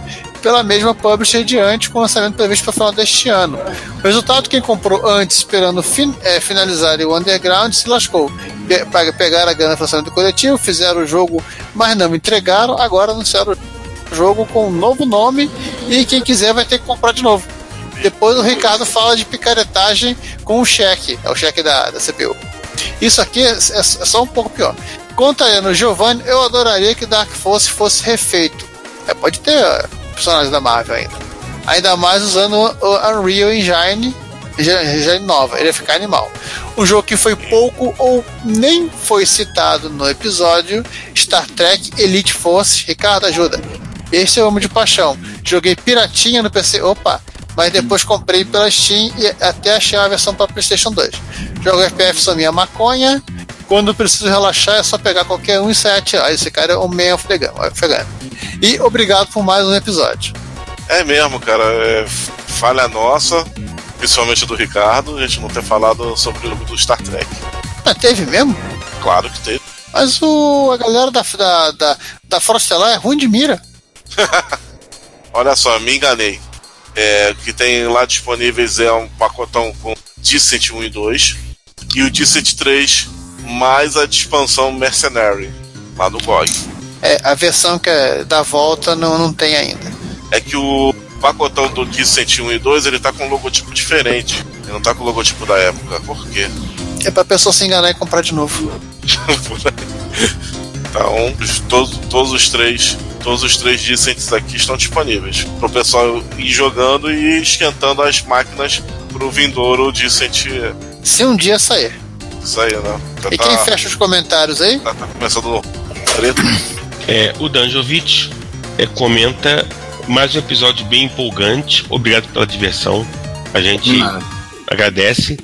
pela mesma publisher diante, com lançamento previsto para final deste ano. O resultado, quem comprou antes, esperando fin- eh, finalizar o Underground, se lascou. Pe- Pegaram a grana do lançamento coletivo, fizeram o jogo, mas não entregaram, agora anunciaram o jogo com um novo nome e quem quiser vai ter que comprar de novo. Depois o Ricardo fala de picaretagem com o cheque, é o cheque da, da CPU. Isso aqui é, é- é só um pouco pior. Contrariando o Giovanni, eu adoraria que Dark Force fosse refeito. É, pode ter personagens da Marvel ainda. Ainda mais usando o Unreal Engine, Engine nova, ele ia ficar animal. Um jogo que foi pouco ou nem foi citado no episódio Star Trek Elite Force. Ricardo, ajuda. Esse eu amo de paixão. Joguei piratinha no PC. Opa! Mas depois comprei pela Steam e até achei a versão para PlayStation 2. Jogo FPF são minha maconha. Quando preciso relaxar é só pegar qualquer um e sair atirar. Esse cara é o Man Gun. E obrigado por mais um episódio. É mesmo, cara. É falha nossa, principalmente do Ricardo, a gente não ter falado sobre o jogo do Star Trek. Mas teve mesmo? Claro que teve. Mas o, a galera da, da, da, da Frostelar é ruim de mira. <laughs> Olha só, me enganei. É, o que tem lá disponíveis é um pacotão com Decent 1 e 2 e o Decent 3 mais a expansão Mercenary lá no GOG. É, a versão que é da volta não, não tem ainda. É que o pacotão do Decent 1 e 2 ele tá com um logotipo diferente. Ele não tá com o logotipo da época. Por quê? É pra pessoa se enganar e comprar de novo. Então, os- <laughs> todos, todos os três. Todos os três Decents aqui estão disponíveis. Pro pessoal ir jogando e esquentando as máquinas pro vindouro Decent. Se um dia sair. Isso aí, né? Já E tá, quem fecha os comentários aí? tá, tá começando preto. É, o Danjovic é, comenta mais um episódio bem empolgante. Obrigado pela diversão. A gente Nada. agradece.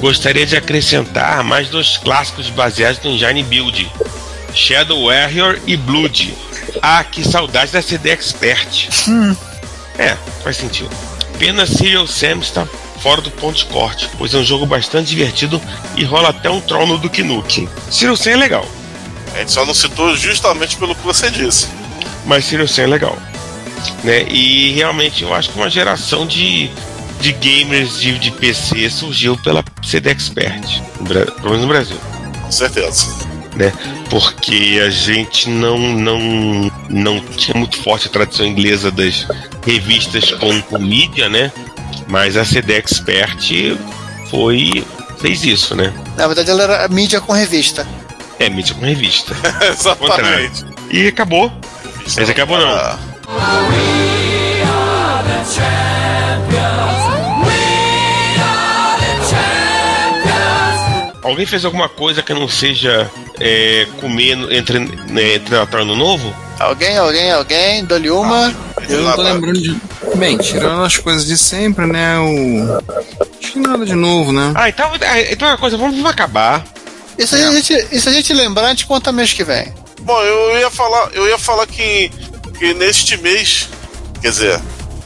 Gostaria de acrescentar mais dois clássicos baseados no Engine Build: Shadow Warrior e Blood. Ah, que saudade da CD Expert. É, faz sentido. Pena Serial Sam está fora do ponto de corte, pois é um jogo bastante divertido e rola até um troll no Duke Nukem. Serial Sam é legal. A gente só não citou justamente pelo que você disse. mas Serial Sam é legal. Né? E realmente eu acho que uma geração de, de gamers de, de PC surgiu pela CD Expert, no pelo menos no Brasil. Com certeza. Né? Porque a gente não, não, não tinha muito forte a tradição inglesa das revistas com, com mídia, né? Mas a CD Expert foi. fez isso, né? Na verdade, ela era mídia com revista. É mídia com revista. <laughs> Exatamente. E acabou. Mas acabou não. Ah, Alguém fez alguma coisa que não seja é, comer entre, né, entre Natal e Ano Novo? Alguém, alguém, alguém, dou-lhe uma. Eu não tô lembrando de. Bem, tirando as coisas de sempre, né? O. acho que nada de novo, né? Ah, então, ah, então é uma coisa, vamos, vamos acabar. Isso, a gente, isso a gente lembrar, a gente conta mês que vem. Bom, eu ia falar, eu ia falar que, que neste mês, quer dizer,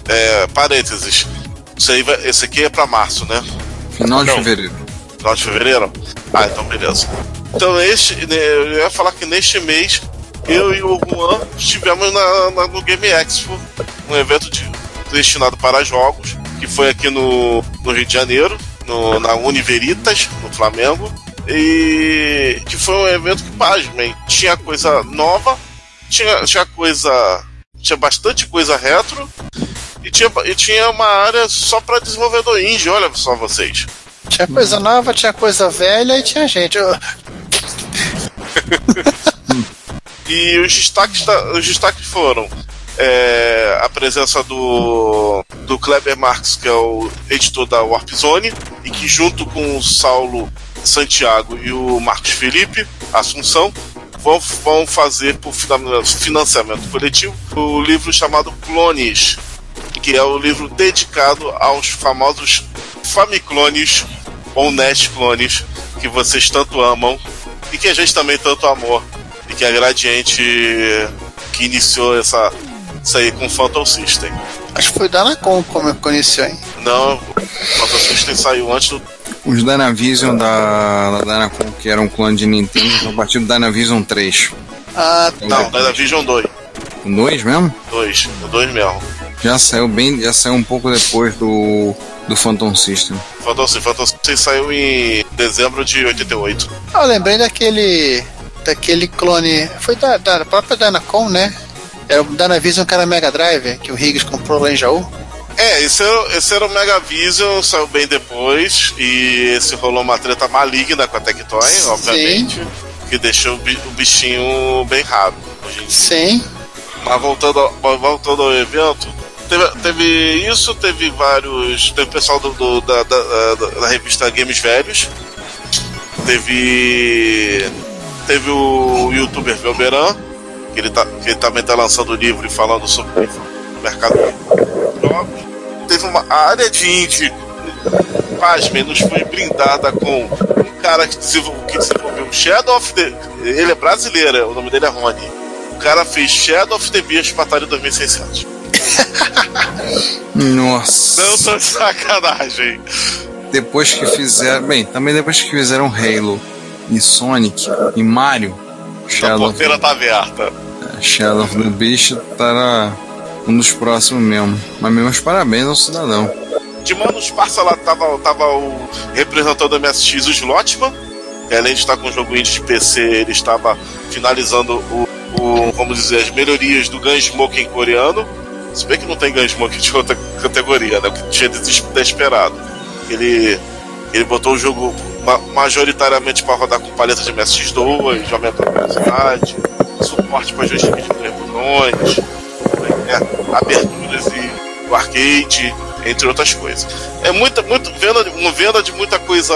é, parênteses, isso aí vai- esse aqui é pra março, né? Final de Não. fevereiro. Final de fevereiro? Ah, então beleza. Então este, né, eu ia falar que neste mês eu e o Juan estivemos na, na- no Game Expo, um evento de- destinado para jogos, que foi aqui no, no Rio de Janeiro, no, na Univeritas, no Flamengo. E que foi um evento que, pasmem, tinha coisa nova, tinha, tinha coisa. Tinha bastante coisa retro e tinha, e tinha uma área só para desenvolvedor indie, olha só vocês. Tinha coisa nova, tinha coisa velha e tinha gente. <laughs> E os destaques, da- os destaques foram é, a presença do, do Kleber Marx, que é o editor da Warp Zone, e que junto com o Saulo Santiago e o Marcos Felipe Assunção vão, vão fazer por fina- financiamento coletivo o livro chamado Clones, que é o livro dedicado aos famosos Famiclones ou NES clones que vocês tanto amam e que a gente também tanto amou e que a Gradiente que iniciou essa isso aí com o Phantom System. Acho que foi da Anacom como eu conheci, hein? Não, o Phantom System saiu antes do. Os Dynavision da, da Dynacon, que era um clone de Nintendo, são a partir do Dynavision 3. Ah, Não, da Vision 2. O 2 mesmo? 2, o 2 mesmo. Já saiu bem, já saiu um pouco depois do, do Phantom System. Phantom System, Phantom System saiu em dezembro de 88. eu lembrei daquele. daquele clone. Foi da, da própria Dynacom, né? Era o Dynavision que era Mega Drive, que o Higgs comprou lá em Jaú. É, esse era, esse era o Megavision, saiu bem depois, e esse rolou uma treta maligna com a Tectoy, Sim. obviamente, que deixou o bi- o bichinho bem raro. Sim. Mas voltando ao, voltando ao evento, teve, teve isso, teve vários. Teve pessoal do, do- da, da, da- da revista Games Velhos. Teve. Teve o youtuber Velberan, que ele, tá, que ele também está lançando o livro e falando sobre o mercado de jogos. Teve uma área de indie, pasmem, nos foi brindada com um cara que desenvolveu, que desenvolveu Shadow of the. Ele é brasileiro, o nome dele é Rony. O cara fez Shadow of the Beast Batalha 2600. <laughs> Nossa. Não tô de sacanagem. Depois que fizeram. Bem, também depois que fizeram Halo e Sonic e Mario, A Shadow, of, porteira tá aberta. Shadow of the Beast tá um dos próximos mesmo. Mas meus parabéns ao cidadão. De mano, os parça lá tava, tava o representante do MSX, o Slotman. Além de estar com o jogo indie de PC, ele estava finalizando o, o- vamos dizer, as melhorias do Gunsmoke em coreano. Se bem que não tem Gunsmoke de outra categoria, né? O que tinha des- desesperado. Ele, ele botou o jogo ma- majoritariamente para rodar com paleta de MSX2, já aumentou a velocidade, suporte para joystick de três botões, é, aberturas e o arcade, entre outras coisas. É muita, muito venda, uma venda de muita coisa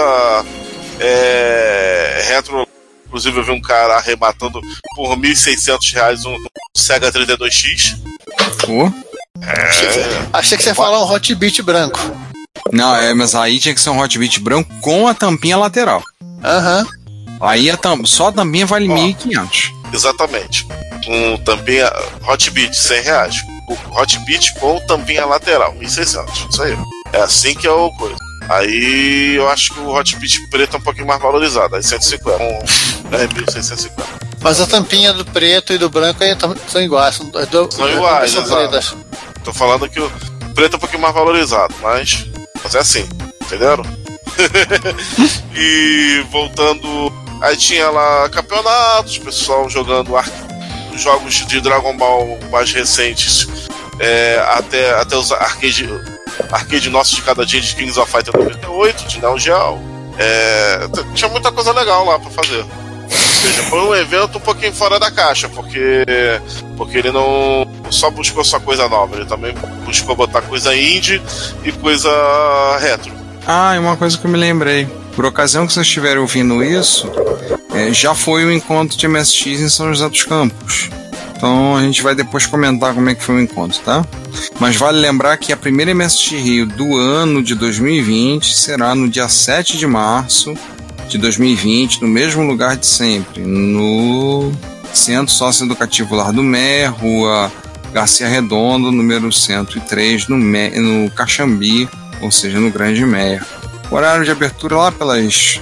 é, retro. Inclusive eu vi um cara arrematando por 1.600 reais um Sega 32X. Achei que você ia falar um Hot Beat branco. Não, é, mas aí tinha que ser um Hot Beat branco com a tampinha lateral. Aham. Aí a tam, só a tampinha vale 1.500. Exatamente. Com tampinha Hot Beat, 100 reais. O Hot Beat com tampinha lateral, 1.600. Isso aí. É assim que é o coisa. Aí eu acho que o Hot Beat preto é um pouquinho mais valorizado, aí 150. Um, é 1.650. Mas a tampinha do preto e do branco aí são iguais. São, do- São iguais, exato. Tô falando que o preto é um pouquinho mais valorizado, mas, mas é assim, entenderam? <laughs> e voltando, aí tinha lá campeonatos, pessoal jogando jogos de Dragon Ball mais recentes, é, até, até os arcade, arcade nossos de cada dia de Kings of Fighter 98, de Neo Geo. É, tinha muita coisa legal lá pra fazer. Ou seja, foi um evento um pouquinho fora da caixa, porque, porque ele não só buscou só coisa nova, ele também buscou botar coisa indie e coisa retro. Ah, e uma coisa que eu me lembrei. Por ocasião que vocês estiverem ouvindo isso, é, já foi o encontro de MSX em São José dos Campos. Então a gente vai depois comentar como é que foi o encontro, tá? Mas vale lembrar que a primeira MSX Rio do ano de 2020 será no dia 7 de março de 2020, no mesmo lugar de sempre, no Centro Socioeducativo Lar do Mé, Rua Garcia Redondo, número 103, no, Mé, no Caxambi, ou seja, no Grande Meia. O horário de abertura lá pelas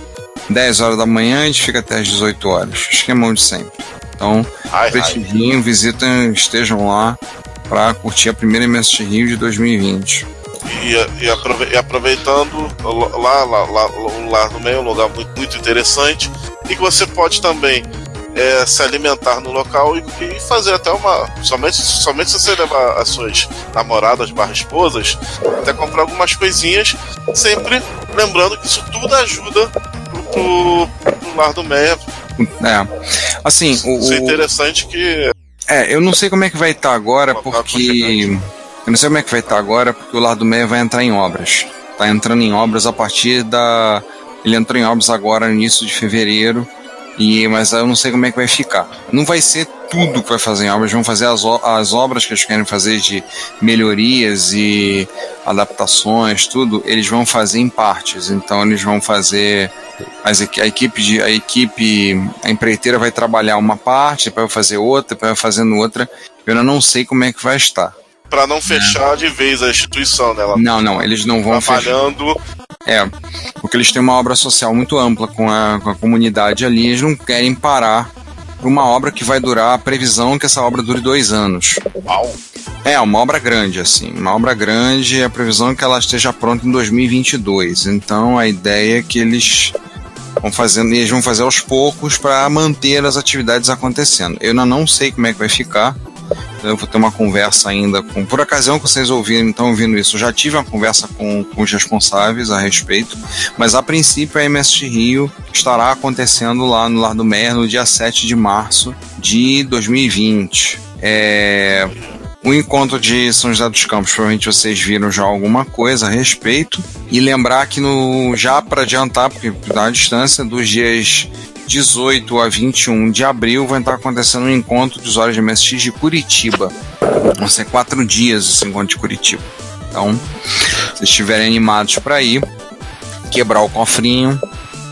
10 horas da manhã, a gente fica até as 18 horas. Esquemão de sempre. Então, Ai, prestigiem, visitem, estejam lá para curtir a primeira MSX Rio de 2020. E, e aprove- e aproveitando, lá, lá, lá, o Lar do Meio é um lugar muito, muito interessante e que você pode também é, se alimentar no local e, e fazer até uma. Somente, somente se você levar as suas namoradas barra esposas, até comprar algumas coisinhas, sempre lembrando que isso tudo ajuda pro, pro, pro Lar do Meia. É. Assim, o, Isso é interessante que É, eu não sei como é que vai estar agora, Uma porque. Eu não sei como é que vai estar agora, porque o Lado Meia vai entrar em obras. Tá entrando em obras a partir da. Ele entrou em obras agora no início de fevereiro. E, mas eu não sei como é que vai ficar. Não vai ser tudo que vai fazer em obras, vão fazer as, as obras que eles querem fazer de melhorias e adaptações, tudo, eles vão fazer em partes. Então eles vão fazer a equipe de a equipe a empreiteira vai trabalhar uma parte, depois vai fazer outra, depois vai fazendo outra. Eu ainda não sei como é que vai estar. Para não fechar de vez a instituição, né? Ela Não, não, eles não vão fechar. trabalhando É, porque eles têm uma obra social muito ampla com a, com a comunidade ali, eles não querem parar por uma obra que vai durar, a previsão que essa obra dure dois anos. Uau. É, uma obra grande, assim, uma obra grande, a previsão é que ela esteja pronta em 2022. Então a ideia é que eles vão fazendo, e eles vão fazer aos poucos para manter as atividades acontecendo. Eu ainda não sei como é que vai ficar. Eu vou ter uma conversa ainda com. Por ocasião que vocês ouviram, estão ouvindo isso, eu já tive uma conversa com, com os responsáveis a respeito, mas a princípio a MSX Rio estará acontecendo lá no Lar do Mer no dia 7 de março de 2020. É, o encontro de São José dos Campos, provavelmente vocês viram já alguma coisa a respeito. E lembrar que no já para adiantar, porque na distância dos dias 18 a 21 de abril vai estar acontecendo um encontro de usuários de MSX de Curitiba. Vão ser quatro dias esse encontro de Curitiba. Então, se estiverem animados para ir, quebrar o cofrinho,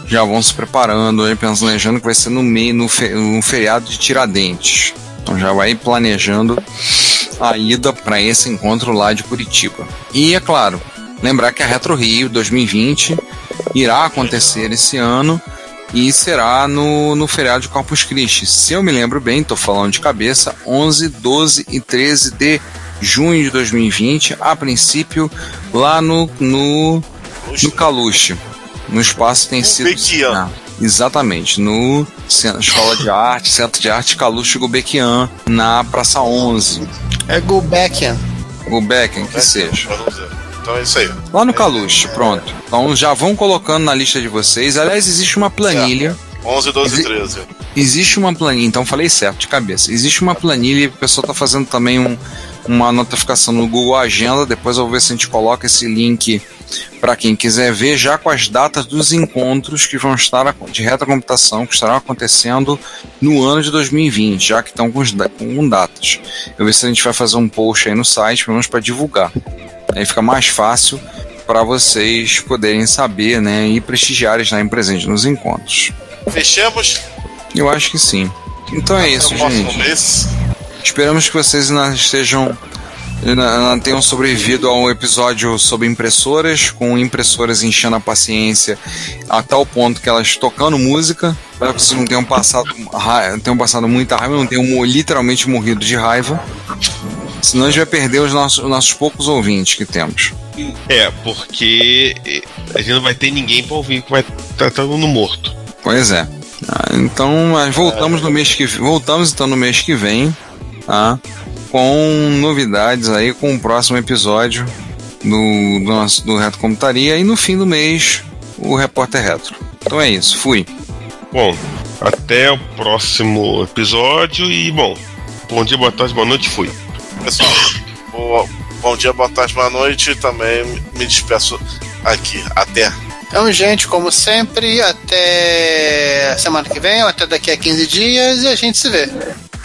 já vão se preparando, aí planejando que vai ser no meio, no, fe- no feriado de Tiradentes. Então já vai planejando a ida para esse encontro lá de Curitiba. E é claro, lembrar que a Retro Rio 2020 irá acontecer esse ano e será no, no feriado de Corpus Christi. Se eu me lembro bem, estou falando de cabeça, 11, 12 e 13 de junho de 2020, a princípio lá no, no, no Caluche. No espaço tem sido. Gulbenkian. Ah, exatamente, no Centro- Escola de Arte, Centro de Arte Caluche Gulbenkian, na Praça 11. É Gulbenkian. Gulbenkian, que seja. Então é isso aí. Lá no Caluche, pronto. Então já vão colocando na lista de vocês. Aliás, existe uma planilha. 11, 12 e Exi- 13. Existe uma planilha, então falei certo de cabeça. Existe uma planilha, o pessoal está fazendo também um- uma notificação no Google Agenda. Depois eu vou ver se a gente coloca esse link para quem quiser ver, já com as datas dos encontros que vão estar de retrocomputação, que estarão acontecendo no ano de 2020, já que estão com, com datas. Eu vou ver se a gente vai fazer um post aí no site, pelo menos para divulgar. Aí fica mais fácil para vocês poderem saber, né, e prestigiarem estarem presentes nos encontros. Fechemos Eu acho que sim. Então é isso, no próximo gente. mês. Esperamos que vocês ainda estejam. ainda- tenham sobrevivido a um episódio sobre impressoras, com impressoras enchendo a paciência a tal ponto que elas tocando música, para que vocês não tenham passado, tenham passado muita raiva, não tenham literalmente morrido de raiva. Senão a gente vai perder os nossos, os nossos poucos ouvintes que temos. É, porque a gente não vai ter ninguém pra ouvir que vai estar todo mundo morto. Pois é. Ah, Então, mas voltamos no mês que voltamos então no mês que vem, tá? Com novidades aí com o próximo episódio do, do nosso do Retro Computaria e no fim do mês o Repórter Retro. Então é isso, fui. Bom, até o próximo episódio e, bom, bom dia, boa tarde, boa noite, fui. Pessoal, boa- bom dia, boa tarde, boa noite. Também me despeço aqui. Até. Então, gente, como sempre, até semana que vem, ou até daqui a 15 dias, e a gente se vê.